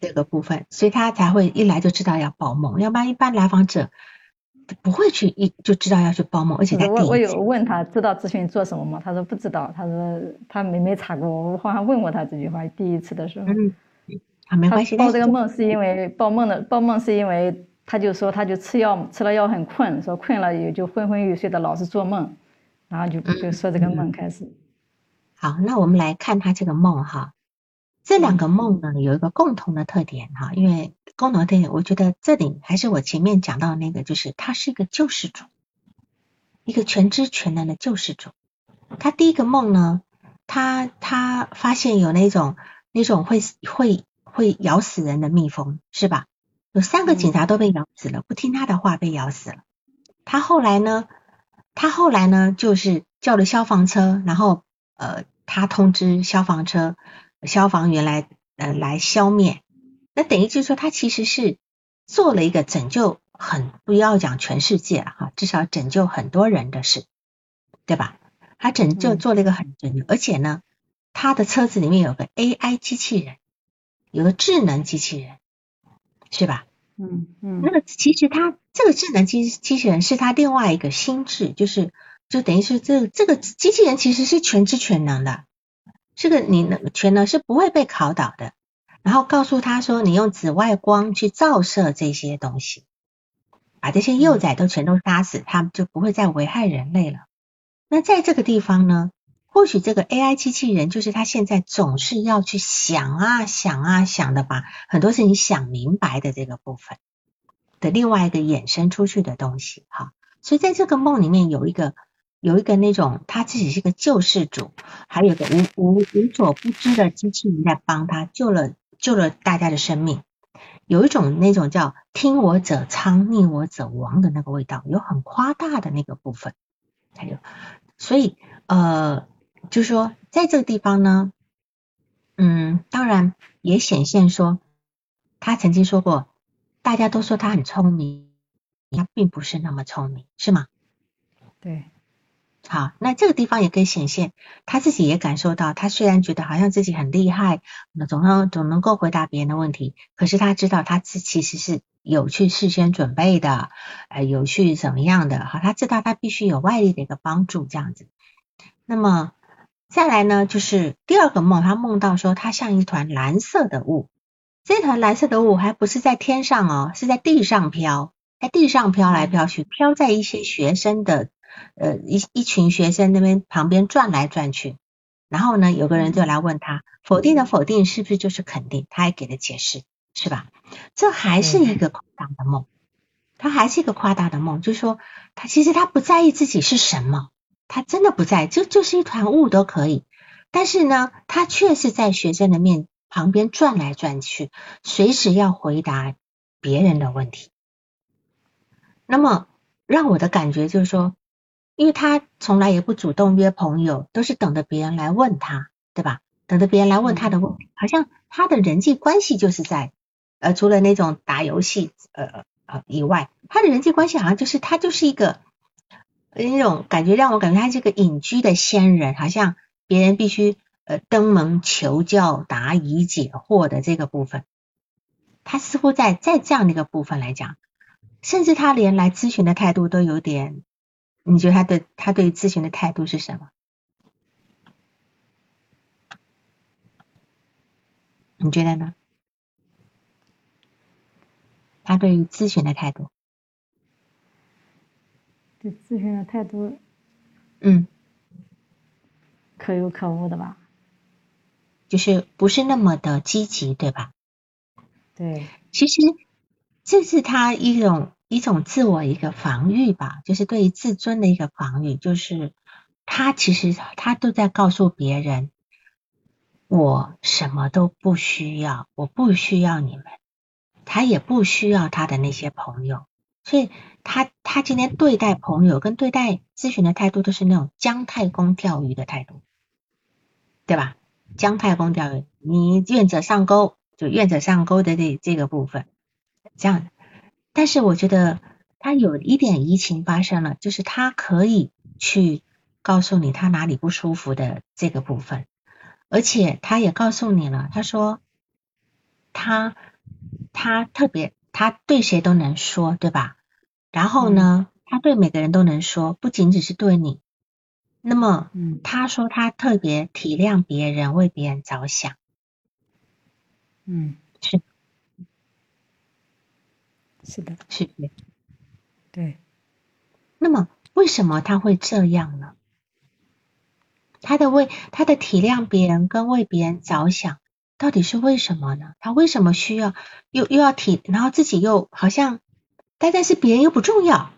这个部分，所以他才会一来就知道要报梦，要不然一般来访者不会去一就知道要去报梦，而且他第我我有问他知道咨询做什么吗？他说不知道，他说他没没查过，我好像问过他这句话，第一次的时候。嗯，啊，没关系，但报这个梦是因为报梦的报梦是因为他就说他就吃药吃了药很困，说困了也就昏昏欲睡的老是做梦，然后就就说这个梦开始。好，那我们来看他这个梦哈，这两个梦呢有一个共同的特点哈，因为共同的特点，我觉得这里还是我前面讲到那个，就是他是一个救世主，一个全知全能的救世主。他第一个梦呢，他他发现有那种那种会会会咬死人的蜜蜂，是吧？有三个警察都被咬死了，不听他的话被咬死了。他后来呢，他后来呢就是叫了消防车，然后呃他通知消防车消防员来呃来消灭。那等于就是说他其实是做了一个拯救很不要讲全世界了哈，至少拯救很多人的事，对吧？他拯救做了一个很拯救，而且呢，他的车子里面有个 AI 机器人，有个智能机器人，是吧？嗯嗯。那个其实它这个智能机机器人是它另外一个心智，就是就等于是这这个机器人其实是全知全能的，这个你能全能是不会被考倒的。然后告诉他说，你用紫外光去照射这些东西，把这些幼崽都全都杀死，他们就不会再危害人类了。那在这个地方呢，或许这个 AI 机器人就是他现在总是要去想啊想啊想的，把很多事情想明白的这个部分的另外一个衍生出去的东西哈。所以在这个梦里面有一个有一个那种他自己是个救世主，还有个无无无所不知的机器人在帮他救了救了大家的生命，有一种那种叫听我者昌，逆我者亡的那个味道，有很夸大的那个部分，还有。所以，呃，就是说，在这个地方呢，嗯，当然也显现说，他曾经说过，大家都说他很聪明，他并不是那么聪明，是吗？对。好，那这个地方也可以显现，他自己也感受到，他虽然觉得好像自己很厉害，那总能总能够回答别人的问题，可是他知道他自其实是。有去事先准备的，呃，有去怎么样的？好，他知道他必须有外力的一个帮助，这样子。那么再来呢，就是第二个梦，他梦到说他像一团蓝色的雾，这团蓝色的雾还不是在天上哦，是在地上飘，在地上飘来飘去，飘在一些学生的呃一一群学生那边旁边转来转去。然后呢，有个人就来问他，否定的否定是不是就是肯定？他还给了解释。是吧？这还是一个夸大的梦，他还是一个夸大的梦，就是说他其实他不在意自己是什么，他真的不在，就就是一团雾都可以。但是呢，他却是在学生的面旁边转来转去，随时要回答别人的问题。那么让我的感觉就是说，因为他从来也不主动约朋友，都是等着别人来问他，对吧？等着别人来问他的问题，好像他的人际关系就是在。呃，除了那种打游戏，呃呃以外，他的人际关系好像就是他就是一个那种感觉，让我感觉他是个隐居的仙人，好像别人必须呃登门求教、答疑解惑的这个部分，他似乎在在这样的一个部分来讲，甚至他连来咨询的态度都有点，你觉得他的他对咨询的态度是什么？你觉得呢？他对于咨询的态度，对咨询的态度，嗯，可有可无的吧？就是不是那么的积极，对吧？对，其实这是他一种一种自我一个防御吧，就是对于自尊的一个防御，就是他其实他都在告诉别人，我什么都不需要，我不需要你们。他也不需要他的那些朋友，所以他他今天对待朋友跟对待咨询的态度都是那种姜太公钓鱼的态度，对吧？姜太公钓鱼，你愿者上钩，就愿者上钩的这这个部分，这样。但是我觉得他有一点移情发生了，就是他可以去告诉你他哪里不舒服的这个部分，而且他也告诉你了，他说他。他特别，他对谁都能说，对吧？然后呢，他对每个人都能说，不仅仅是对你。那么，嗯，他说他特别体谅别人，为别人着想。嗯，是，是的，是的，对。那么，为什么他会这样呢？他的为他的体谅别人跟为别人着想，到底是为什么呢？他为什么需要又又要体，然后自己又好像，但但是别人又不重要。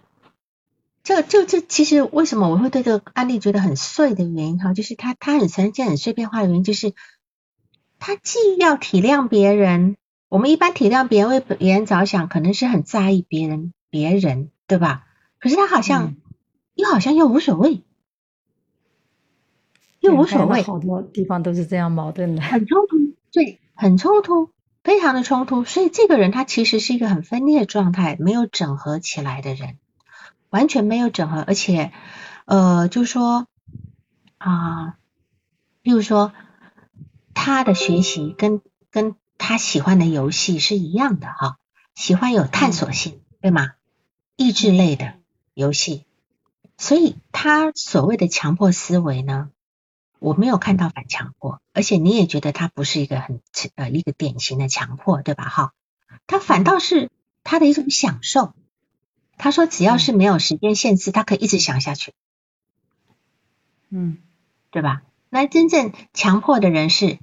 这这这其实为什么我会对这个案例觉得很碎的原因哈，就是他他很呈现很碎片化的原因，就是他既要体谅别人，我们一般体谅别人为别人着想，可能是很在意别人别人对吧？可是他好像又好像又无所谓。又无所谓，好多地方都是这样矛盾的，很冲突，对，很冲突，非常的冲突。所以这个人他其实是一个很分裂状态，没有整合起来的人，完全没有整合，而且呃，就说啊，例如说他的学习跟跟他喜欢的游戏是一样的哈，喜欢有探索性，对吗？益智类的游戏，所以他所谓的强迫思维呢？我没有看到反强迫，而且你也觉得他不是一个很呃一个典型的强迫，对吧？哈，他反倒是他的一种享受。他说只要是没有时间限制，他可以一直想下去。嗯，对吧？那真正强迫的人是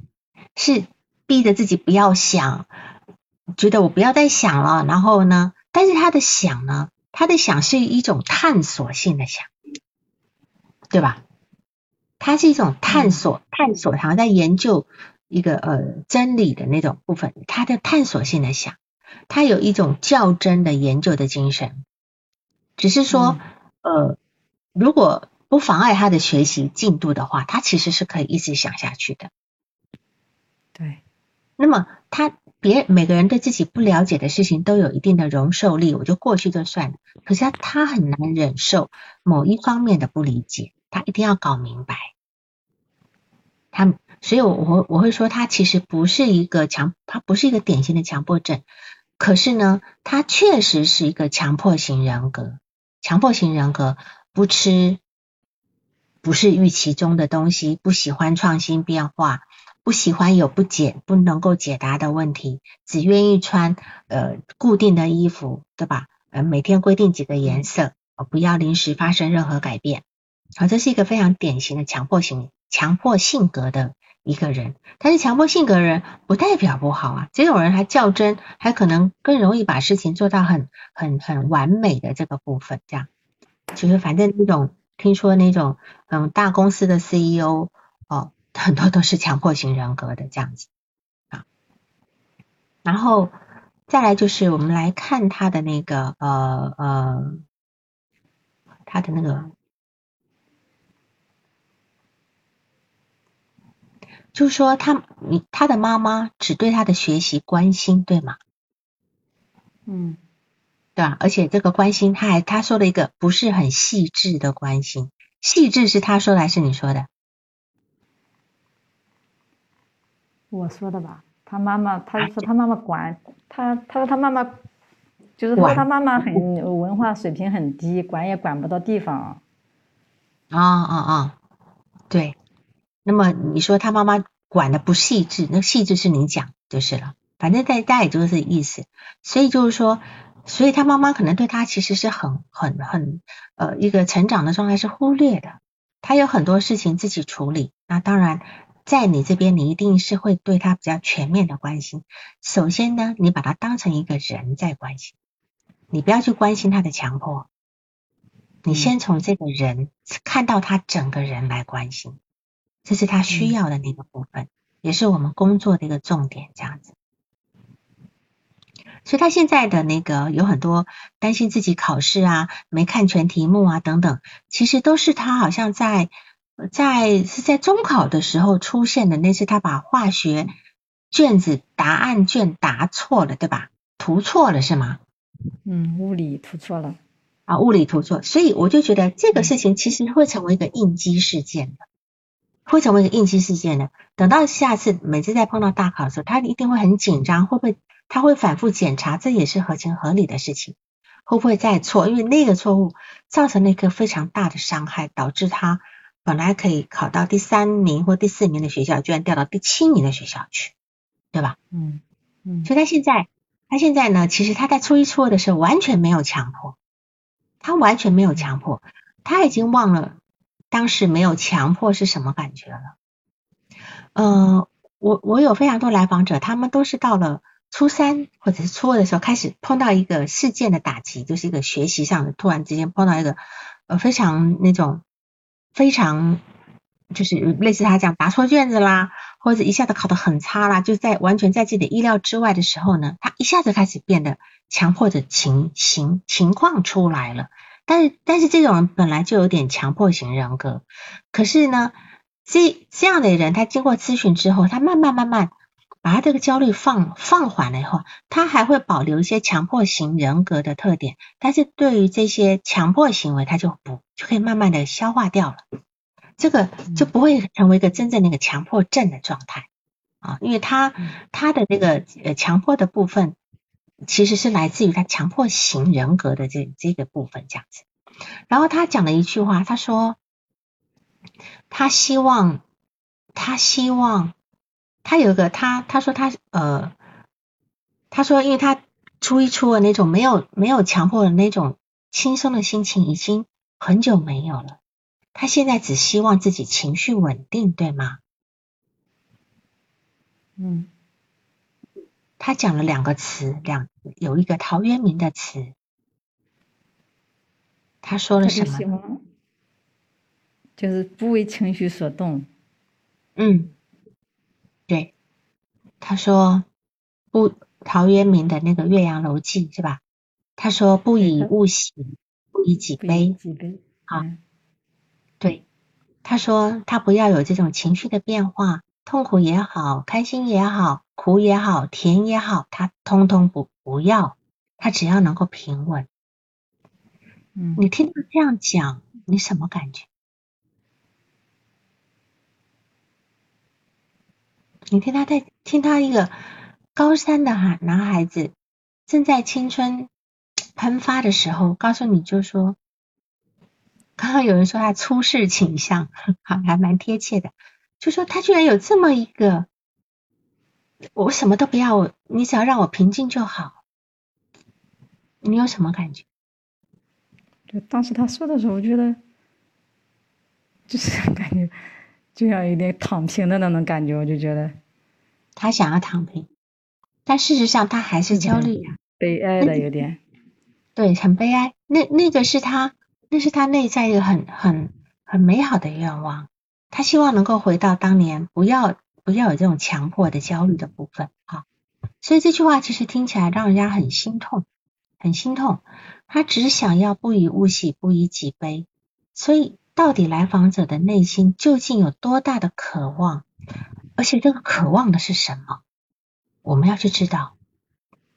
是逼着自己不要想，觉得我不要再想了，然后呢，但是他的想呢，他的想是一种探索性的想，对吧？它是一种探索，探索，好像在研究一个呃真理的那种部分。他的探索性的想，他有一种较真的研究的精神。只是说，呃，如果不妨碍他的学习进度的话，他其实是可以一直想下去的。对。那么他别每个人对自己不了解的事情都有一定的容受力，我就过去就算了。可是他他很难忍受某一方面的不理解，他一定要搞明白。他，所以我我我会说，他其实不是一个强，他不是一个典型的强迫症，可是呢，他确实是一个强迫型人格。强迫型人格不吃，不是预期中的东西，不喜欢创新变化，不喜欢有不解不能够解答的问题，只愿意穿呃固定的衣服，对吧？呃，每天规定几个颜色，不要临时发生任何改变。好，这是一个非常典型的强迫型。强迫性格的一个人，但是强迫性格人不代表不好啊。这种人还较真，还可能更容易把事情做到很很很完美的这个部分。这样，就是反正那种听说那种嗯大公司的 CEO 哦，很多都是强迫型人格的这样子啊。然后再来就是我们来看他的那个呃呃他的那个。就是说，他你他的妈妈只对他的学习关心，对吗？嗯，对吧？而且这个关心，他还他说了一个不是很细致的关心，细致是他说的还是你说的？我说的吧。他妈妈，他说他妈妈管他，他说他妈妈就是说他妈妈很文化水平很低，管也管不到地方。啊啊啊！对。那么你说他妈妈管的不细致，那细致是你讲就是了，反正大家也就是意思。所以就是说，所以他妈妈可能对他其实是很很很呃一个成长的状态是忽略的，他有很多事情自己处理。那当然在你这边，你一定是会对他比较全面的关心。首先呢，你把他当成一个人在关心，你不要去关心他的强迫，你先从这个人看到他整个人来关心。这是他需要的那个部分，也是我们工作的一个重点，这样子。所以他现在的那个有很多担心自己考试啊，没看全题目啊等等，其实都是他好像在在是在中考的时候出现的。那次他把化学卷子答案卷答错了，对吧？涂错了是吗？嗯，物理涂错了啊，物理涂错，所以我就觉得这个事情其实会成为一个应激事件的。会成为一个应激事件的。等到下次每次再碰到大考的时候，他一定会很紧张，会不会他会反复检查？这也是合情合理的事情。会不会再错？因为那个错误造成了一个非常大的伤害，导致他本来可以考到第三名或第四名的学校，居然掉到第七名的学校去，对吧？嗯嗯。所以他现在，他现在呢，其实他在初一初二的时候完全没有强迫，他完全没有强迫，他已经忘了。当时没有强迫是什么感觉了？嗯，我我有非常多来访者，他们都是到了初三或者是初二的时候，开始碰到一个事件的打击，就是一个学习上的，突然之间碰到一个呃非常那种非常就是类似他这样答错卷子啦，或者一下子考得很差啦，就在完全在自己的意料之外的时候呢，他一下子开始变得强迫的情形情况出来了。但是但是这种人本来就有点强迫型人格，可是呢。这这样的人，他经过咨询之后，他慢慢慢慢把他这个焦虑放放缓了以后，他还会保留一些强迫型人格的特点，但是对于这些强迫行为，他就不就可以慢慢的消化掉了，这个就不会成为一个真正那个强迫症的状态。啊，因为他他的那个呃强迫的部分，其实是来自于他强迫型人格的这这个部分这样子，然后他讲了一句话，他说。他希望，他希望，他有一个他，他说他呃，他说，因为他初一初二那种没有没有强迫的那种轻松的心情已经很久没有了，他现在只希望自己情绪稳定，对吗？嗯，他讲了两个词，两有一个陶渊明的词，他说了什么？就是不为情绪所动。嗯，对，他说不，陶渊明的那个《岳阳楼记》是吧？他说不以物喜，不以己悲。己悲。好，对，他说他不要有这种情绪的变化，痛苦也好，开心也好，苦也好，甜也好，他通通不不要，他只要能够平稳。嗯，你听他这样讲，你什么感觉？你听他在听他一个高三的哈男孩子正在青春喷发的时候，告诉你就说，刚刚有人说他出世倾向，[laughs] 好还蛮贴切的，就说他居然有这么一个，我什么都不要，你只要让我平静就好。你有什么感觉？对当时他说的时候，我觉得就是 [laughs] 感觉就像有点躺平的那种感觉，我就觉得。他想要躺平，但事实上他还是焦虑呀，悲哀的有点，对，很悲哀。那那个是他，那是他内在一个很很很美好的愿望。他希望能够回到当年，不要不要有这种强迫的焦虑的部分啊。所以这句话其实听起来让人家很心痛，很心痛。他只想要不以物喜，不以己悲。所以到底来访者的内心究竟有多大的渴望？而且这个渴望的是什么？我们要去知道，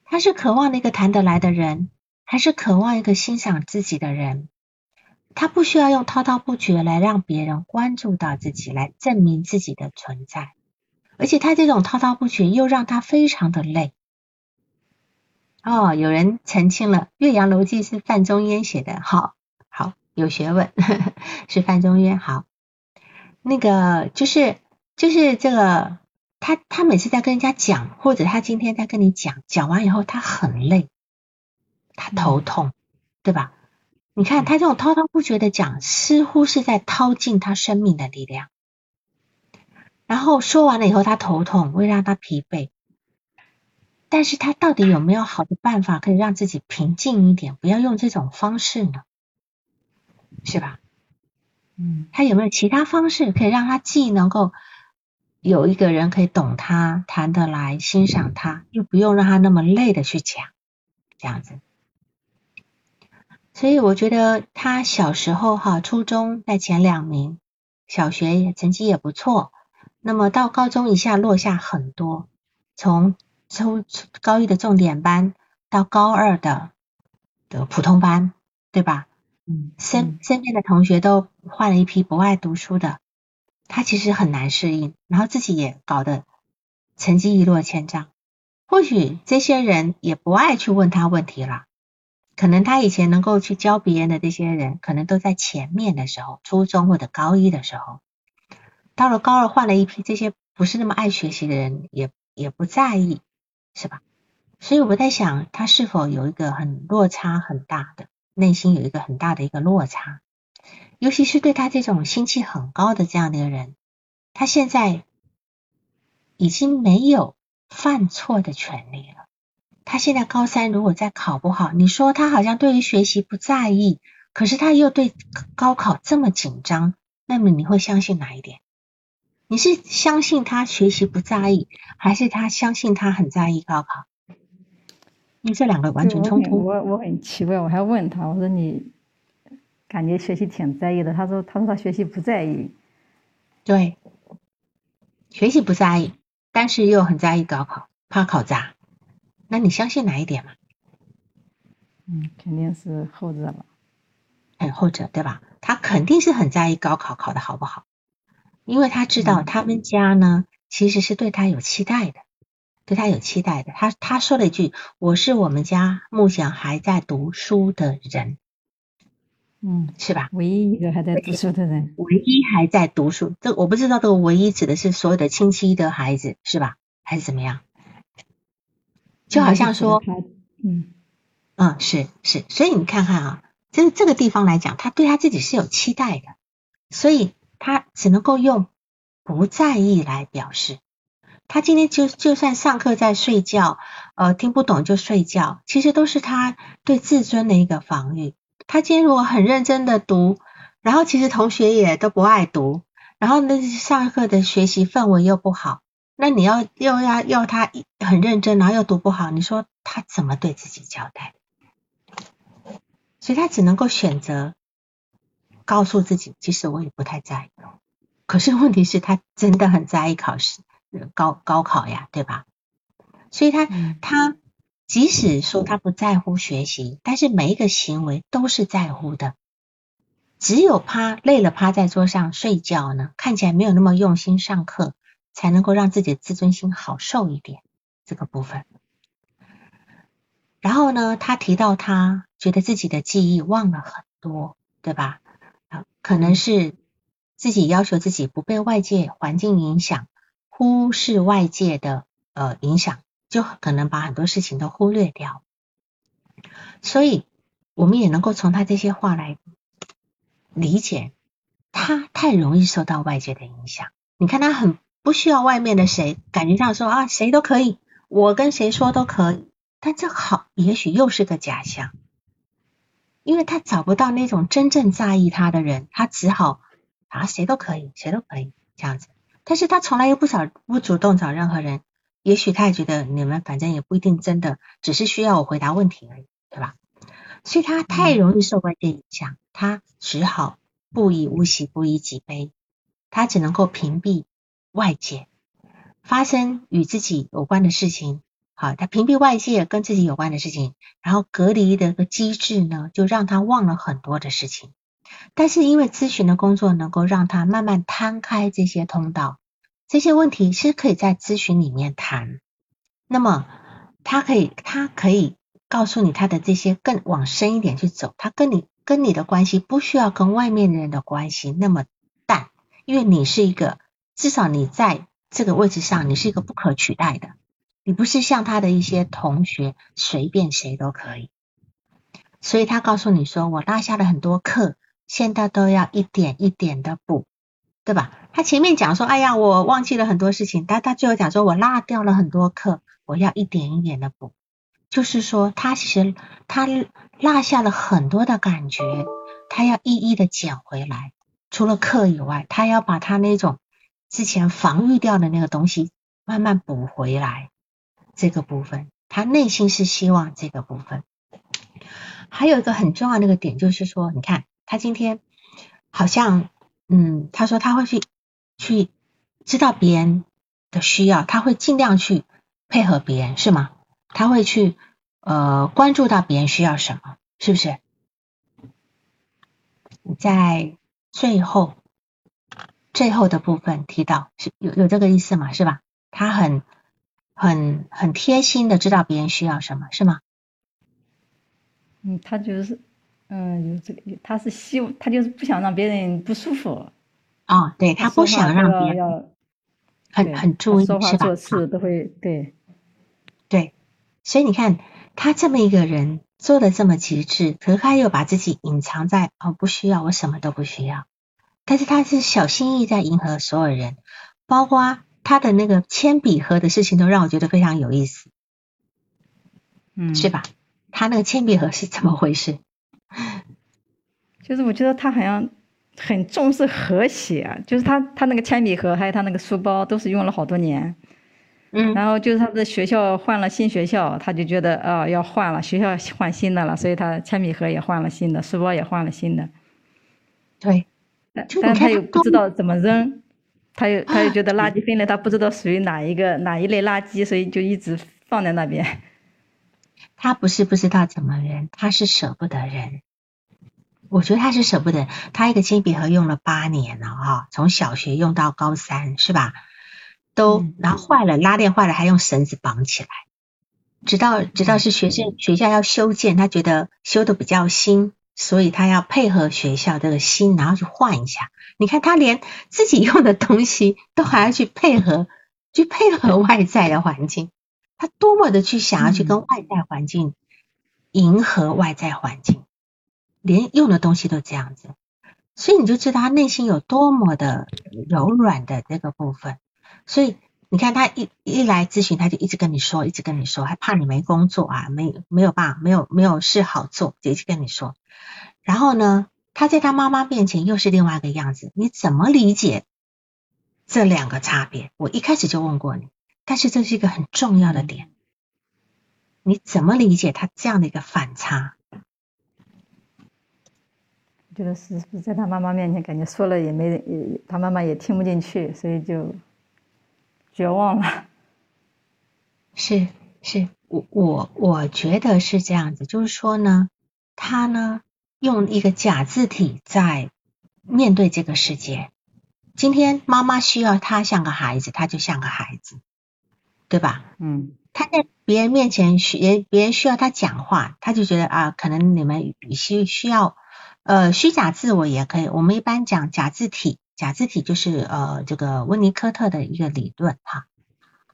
他是渴望的一个谈得来的人，还是渴望一个欣赏自己的人？他不需要用滔滔不绝来让别人关注到自己，来证明自己的存在。而且他这种滔滔不绝又让他非常的累。哦，有人澄清了，《岳阳楼记》是范仲淹写的，好好有学问，[laughs] 是范仲淹。好，那个就是。就是这个，他他每次在跟人家讲，或者他今天在跟你讲，讲完以后他很累，他头痛，对吧？你看他这种滔滔不绝的讲，似乎是在掏尽他生命的力量。然后说完了以后，他头痛，会让他疲惫。但是他到底有没有好的办法可以让自己平静一点，不要用这种方式呢？是吧？嗯，他有没有其他方式可以让他既能够有一个人可以懂他，谈得来，欣赏他，又不用让他那么累的去讲，这样子。所以我觉得他小时候哈，初中在前两名，小学成绩也不错。那么到高中一下落下很多，从初高一的重点班到高二的的普通班，对吧？嗯，身身边的同学都换了一批不爱读书的。他其实很难适应，然后自己也搞得成绩一落千丈。或许这些人也不爱去问他问题了，可能他以前能够去教别人的这些人，可能都在前面的时候，初中或者高一的时候，到了高二换了一批这些不是那么爱学习的人，也也不在意，是吧？所以我在想，他是否有一个很落差很大的内心有一个很大的一个落差。尤其是对他这种心气很高的这样的一个人，他现在已经没有犯错的权利了。他现在高三，如果再考不好，你说他好像对于学习不在意，可是他又对高考这么紧张，那么你会相信哪一点？你是相信他学习不在意，还是他相信他很在意高考？因为这两个完全冲突。我我很奇怪，我还问他，我说你感觉学习挺在意的，他说他说他学习不在意。对，学习不在意，但是又很在意高考，怕考砸。那你相信哪一点嘛？嗯，肯定是后者了。很，后者对吧？他肯定是很在意高考考的好不好。因为他知道他们家呢，其实是对他有期待的，对他有期待的。他他说了一句：“我是我们家目前还在读书的人。”嗯，是吧？唯一一个还在读书的人，唯一还在读书。这我不知道，这个唯一指的是所有的亲戚的孩子，是吧？还是怎么样？就好像说，嗯嗯，是是。所以你看看啊，这这个地方来讲，他对他自己是有期待的，所以。他只能够用不在意来表示。他今天就就算上课在睡觉，呃，听不懂就睡觉，其实都是他对自尊的一个防御。他今天如果很认真的读，然后其实同学也都不爱读，然后那上课的学习氛围又不好，那你要又要要他很认真，然后又读不好，你说他怎么对自己交代？所以他只能够选择。告诉自己，其实我也不太在意。可是问题是，他真的很在意考试，高高考呀，对吧？所以他他即使说他不在乎学习，但是每一个行为都是在乎的。只有趴累了趴在桌上睡觉呢，看起来没有那么用心上课，才能够让自己的自尊心好受一点。这个部分。然后呢，他提到他觉得自己的记忆忘了很多，对吧？可能是自己要求自己不被外界环境影响，忽视外界的呃影响，就可能把很多事情都忽略掉。所以我们也能够从他这些话来理解，他太容易受到外界的影响。你看他很不需要外面的谁，感觉上说啊谁都可以，我跟谁说都可以，但这好也许又是个假象。因为他找不到那种真正在意他的人，他只好啊谁都可以，谁都可以这样子。但是他从来又不找不主动找任何人，也许他也觉得你们反正也不一定真的，只是需要我回答问题而已，对吧？所以他太容易受外界影响，他只好不以物喜，不以己悲，他只能够屏蔽外界发生与自己有关的事情。好，他屏蔽外界跟自己有关的事情，然后隔离的一个机制呢，就让他忘了很多的事情。但是因为咨询的工作能够让他慢慢摊开这些通道，这些问题是可以在咨询里面谈。那么他可以，他可以告诉你他的这些更往深一点去走，他跟你跟你的关系不需要跟外面的人的关系那么淡，因为你是一个至少你在这个位置上，你是一个不可取代的。你不是像他的一些同学，随便谁都可以，所以他告诉你说，我落下了很多课，现在都要一点一点的补，对吧？他前面讲说，哎呀，我忘记了很多事情，但他最后讲说我落掉了很多课，我要一点一点的补，就是说他其实他落下了很多的感觉，他要一一的捡回来。除了课以外，他要把他那种之前防御掉的那个东西慢慢补回来。这个部分，他内心是希望这个部分。还有一个很重要的一个点，就是说，你看他今天好像，嗯，他说他会去去知道别人的需要，他会尽量去配合别人，是吗？他会去呃关注到别人需要什么，是不是？在最后最后的部分提到是有有这个意思吗？是吧？他很。很很贴心的知道别人需要什么是吗？嗯，他就是，嗯，有这个，他是希望，他就是不想让别人不舒服。哦，对他不想让别人很很注意是吧？做事都会对对，所以你看他这么一个人做的这么极致，可是他又把自己隐藏在哦不需要，我什么都不需要，但是他是小心翼翼在迎合所有人，包括。他的那个铅笔盒的事情都让我觉得非常有意思，嗯，是吧？他那个铅笔盒是怎么回事？就是我觉得他好像很重视和谐，就是他他那个铅笔盒还有他那个书包都是用了好多年，嗯，然后就是他的学校换了新学校，他就觉得啊要换了，学校换新的了，所以他铅笔盒也换了新的，书包也换了新的，对，但他又不知道怎么扔，他又他又觉得垃圾分类他不知道属于哪一个哪一类垃圾，所以就一直放在那边。[laughs] 他不是不知道怎么扔，他是舍不得扔。我觉得他是舍不得，他一个铅笔盒用了八年了哈、从小学用到高三是吧？都嗯然后坏了，拉链坏了还用绳子绑起来，直到直到是学生学校要修建，他觉得修的比较新，所以他要配合学校这个新，然后去换一下。你看他连自己用的东西都还要去配合，去配合外在的环境，他多么的去想要去跟外在环境迎合外在环境，连用的东西都这样子，所以你就知道他内心有多么的柔软的这个部分。所以你看他一一来咨询，他就一直跟你说，一直跟你说，还怕你没工作啊，没没有办法，没有没有事好做，就一直跟你说。然后呢，他在他妈妈面前又是另外一个样子，你怎么理解这两个差别？我一开始就问过你，但是这是一个很重要的点，你怎么理解他这样的一个反差？觉得是是在他妈妈面前，感觉说了也没人，也他妈妈也听不进去，所以就绝望了。[laughs] 是是，我我我觉得是这样子，就是说呢，他呢用一个假字体在面对这个世界。今天妈妈需要他像个孩子，他就像个孩子，对吧？嗯他在别人面前需别人需要他讲话，他就觉得啊，可能你们需需要呃虚假自我也可以。我们一般讲假字体，假字体就是呃这个温尼科特的一个理论哈。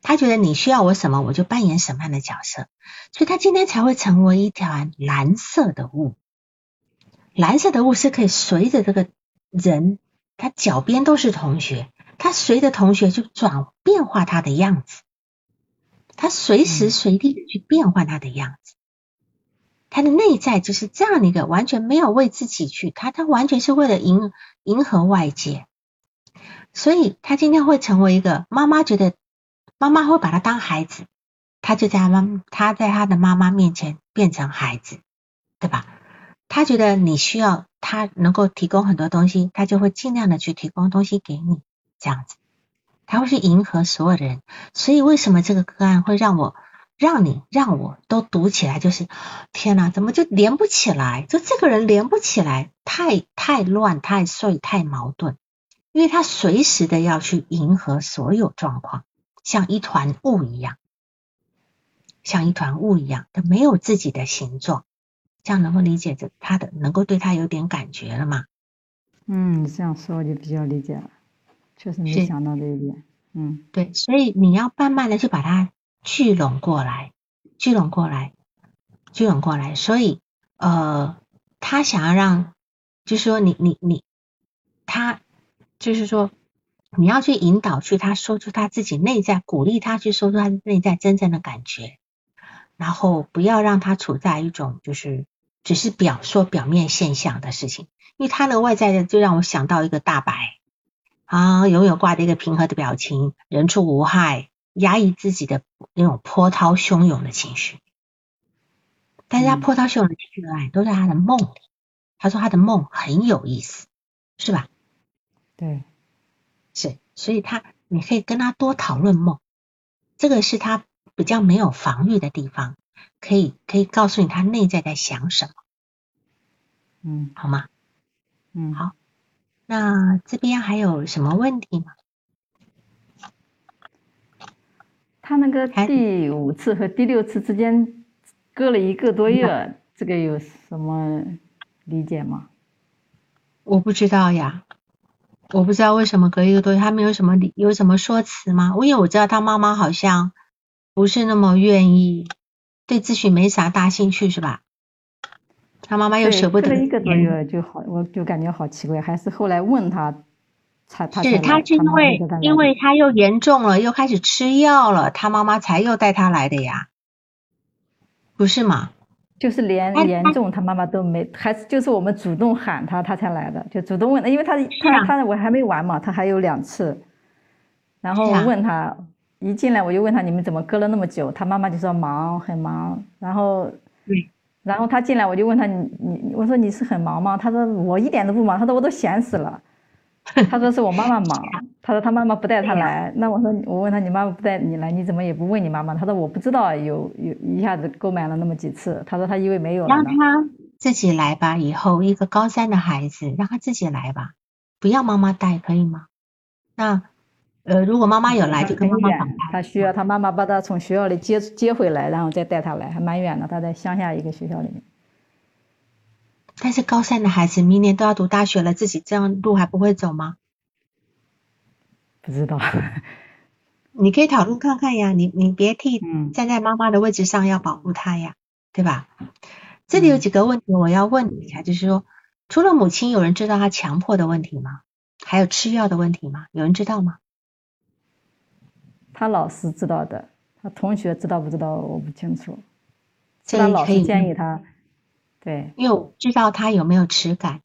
他觉得你需要我什么，我就扮演什么样的角色，所以他今天才会成为一团蓝色的雾。蓝色的雾是可以随着这个人，他脚边都是同学，他随着同学就转变化他的样子。他随时随地的去变换他的样子，他的内在就是这样的一个完全没有为自己去，他他完全是为了迎迎合外界，所以他今天会成为一个妈妈觉得妈妈会把他当孩子，他就在他妈他在他的妈妈面前变成孩子，对吧？他觉得你需要他能够提供很多东西，他就会尽量的去提供东西给你，这样子。他会去迎合所有的人，所以为什么这个个案会让我、让你、让我都读起来就是天哪，怎么就连不起来？就这个人连不起来，太太乱、太碎、太矛盾，因为他随时的要去迎合所有状况，像一团雾一样，像一团雾一样，他没有自己的形状，这样能够理解这他的，能够对他有点感觉了嘛？嗯，这样说我就比较理解了，确实没是想到这一点。嗯对，所以你要慢慢的去把它聚拢过来，聚拢过来，聚拢过来。所以，呃，他想要让，就是说你你你，他就是说你要去引导去他说出他自己内在，鼓励他去说出他内在真正的感觉，然后不要让他处在一种就是只是表说表面现象的事情，因为他的外在的就让我想到一个大白。啊，永远挂着一个平和的表情，人畜无害，压抑自己的那种波涛汹涌的情绪。但是他嗯波涛汹涌的情绪来都在他的梦里。他说他的梦很有意思，是吧？对，是，所以他你可以跟他多讨论梦，这个是他比较没有防御的地方，可以可以告诉你他内在在想什么，嗯好吗？嗯好那这边还有什么问题吗？他那个第五次和第六次之间隔了一个多月，这个有什么理解吗？我不知道呀，我不知道为什么隔一个多月，他们有什么理有什么说辞吗？因为我知道他妈妈好像不是那么愿意，对咨询没啥大兴趣，是吧？他妈妈又，舍不得一个多月就好，我就感觉好奇怪，还是后来问他才他是他是因为因为他又严重了，又开始吃药了，他妈妈才又带他来的呀，不是吗？就是连严重他妈妈都没，还是就是我们主动喊他，他才来的，就主动问，因为他他他我还没完嘛，他还有两次，然后问他一进来我就问他你们怎么隔了那么久，他妈妈就说忙很忙，然后然后他进来我就问他你你我说你是很忙吗？他说我一点都不忙，他说我都闲死了。[laughs] 他说是我妈妈忙，他说他妈妈不带他来。那我说我问他你妈妈不带你来，你怎么也不问你妈妈？他说我不知道有有一下子购买了那么几次。他说他以为没有。让他自己来吧，以后一个高三的孩子让他自己来吧，不要妈妈带可以吗？那呃如果妈妈有来就跟妈妈讲。他需要他妈妈把他从学校里接接回来，然后再带他来，还蛮远的，他在乡下一个学校里面。但是高三的孩子明年都要读大学了，自己这样路还不会走吗？不知道，[laughs] 你可以讨论看看呀。你你别替站在妈妈的位置上要保护他呀，对吧？这里有几个问题我要问你一下，就是说，除了母亲，有人知道他强迫的问题吗？还有吃药的问题吗？有人知道吗？他老师知道的，他同学知道不知道我不清楚。他老师建议他。对，因为我知道他有没有耻感，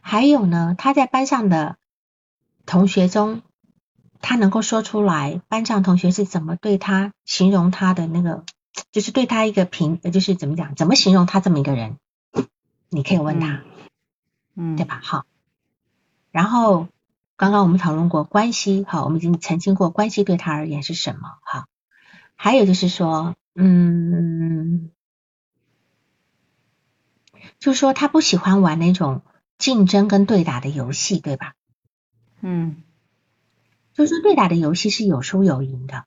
还有呢，他在班上的同学中，他能够说出来班上同学是怎么对他形容他的那个，就是对他一个评，就是怎么讲，怎么形容他这么一个人，你可以问他，嗯，对吧？好，然后刚刚我们讨论过关系，好，我们已经澄清过关系对他而言是什么，好，还有就是说，嗯。就是说，他不喜欢玩那种竞争跟对打的游戏，对吧？嗯，就是说，对打的游戏是有输有赢的，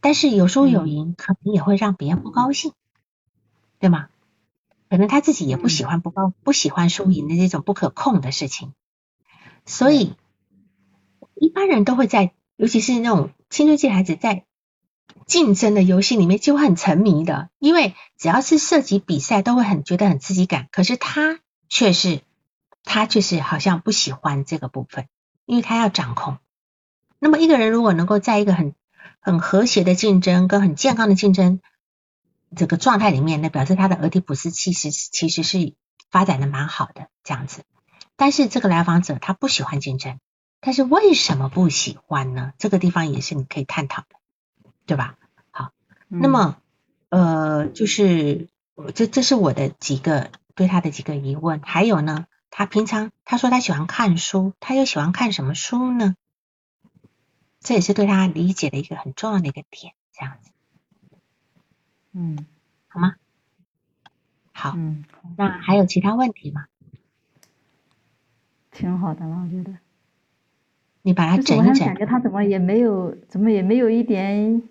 但是有输有赢可能也会让别人不高兴，对吗？可能他自己也不喜欢不高不喜欢输赢的这种不可控的事情，所以一般人都会在，尤其是那种青春期孩子在。竞争的游戏里面就会很沉迷的，因为只要是涉及比赛，都会很觉得很刺激感。可是他却是，他却是好像不喜欢这个部分，因为他要掌控。那么一个人如果能够在一个很很和谐的竞争跟很健康的竞争这个状态里面，那表示他的俄狄浦斯其实其实是发展的蛮好的这样子。但是这个来访者他不喜欢竞争，但是为什么不喜欢呢？这个地方也是你可以探讨的。对吧？好，那么呃，就是这这是我的几个对他的几个疑问。还有呢，他平常他说他喜欢看书，他又喜欢看什么书呢？这也是对他理解的一个很重要的一个点，这样子。嗯，好吗？好，嗯，那还有其他问题吗？挺好的了，我觉得。你把它整一整。感觉他怎么也没有，怎么也没有一点。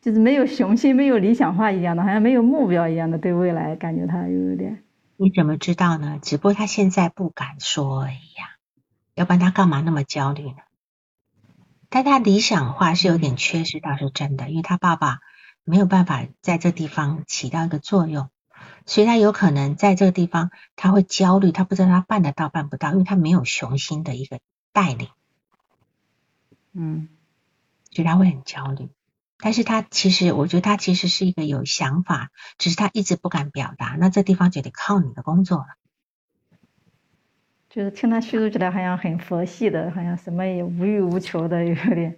就是没有雄心，没有理想化一样的，好像没有目标一样的，对未来感觉他有点。你怎么知道呢？只不过他现在不敢说而已呀，要不然他干嘛那么焦虑呢？但他理想化是有点缺失，倒是真的，因为他爸爸没有办法在这地方起到一个作用，所以他有可能在这个地方他会焦虑，他不知道他办得到办不到，因为他没有雄心的一个带领，嗯，所以他会很焦虑。但是他其实，我觉得他其实是一个有想法，只是他一直不敢表达。那这地方就得靠你的工作了。就是听他叙述起来，好像很佛系的，好像什么也无欲无求的，有点。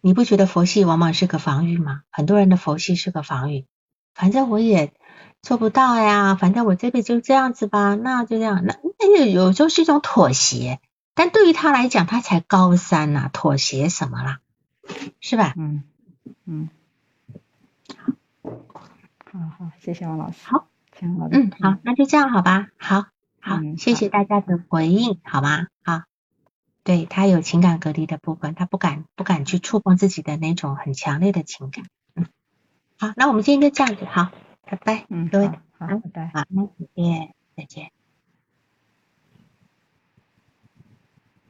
你不觉得佛系往往是个防御吗？很多人的佛系是个防御，反正我也做不到呀，反正我这辈子就这样子吧，那就这样。那那有时候是一种妥协，但对于他来讲，他才高三呐，妥协什么啦？是吧？嗯。嗯，好，好好，谢谢王老师。好，挺好的。嗯，好，那就这样，好吧。好，好，谢谢大家的回应，好吗？好，对他有情感隔离的部分，他不敢不敢去触碰自己的那种很强烈的情感。嗯，好，那我们今天就这样子，好，拜拜，嗯，各位，好，拜拜，好，那再见，再见。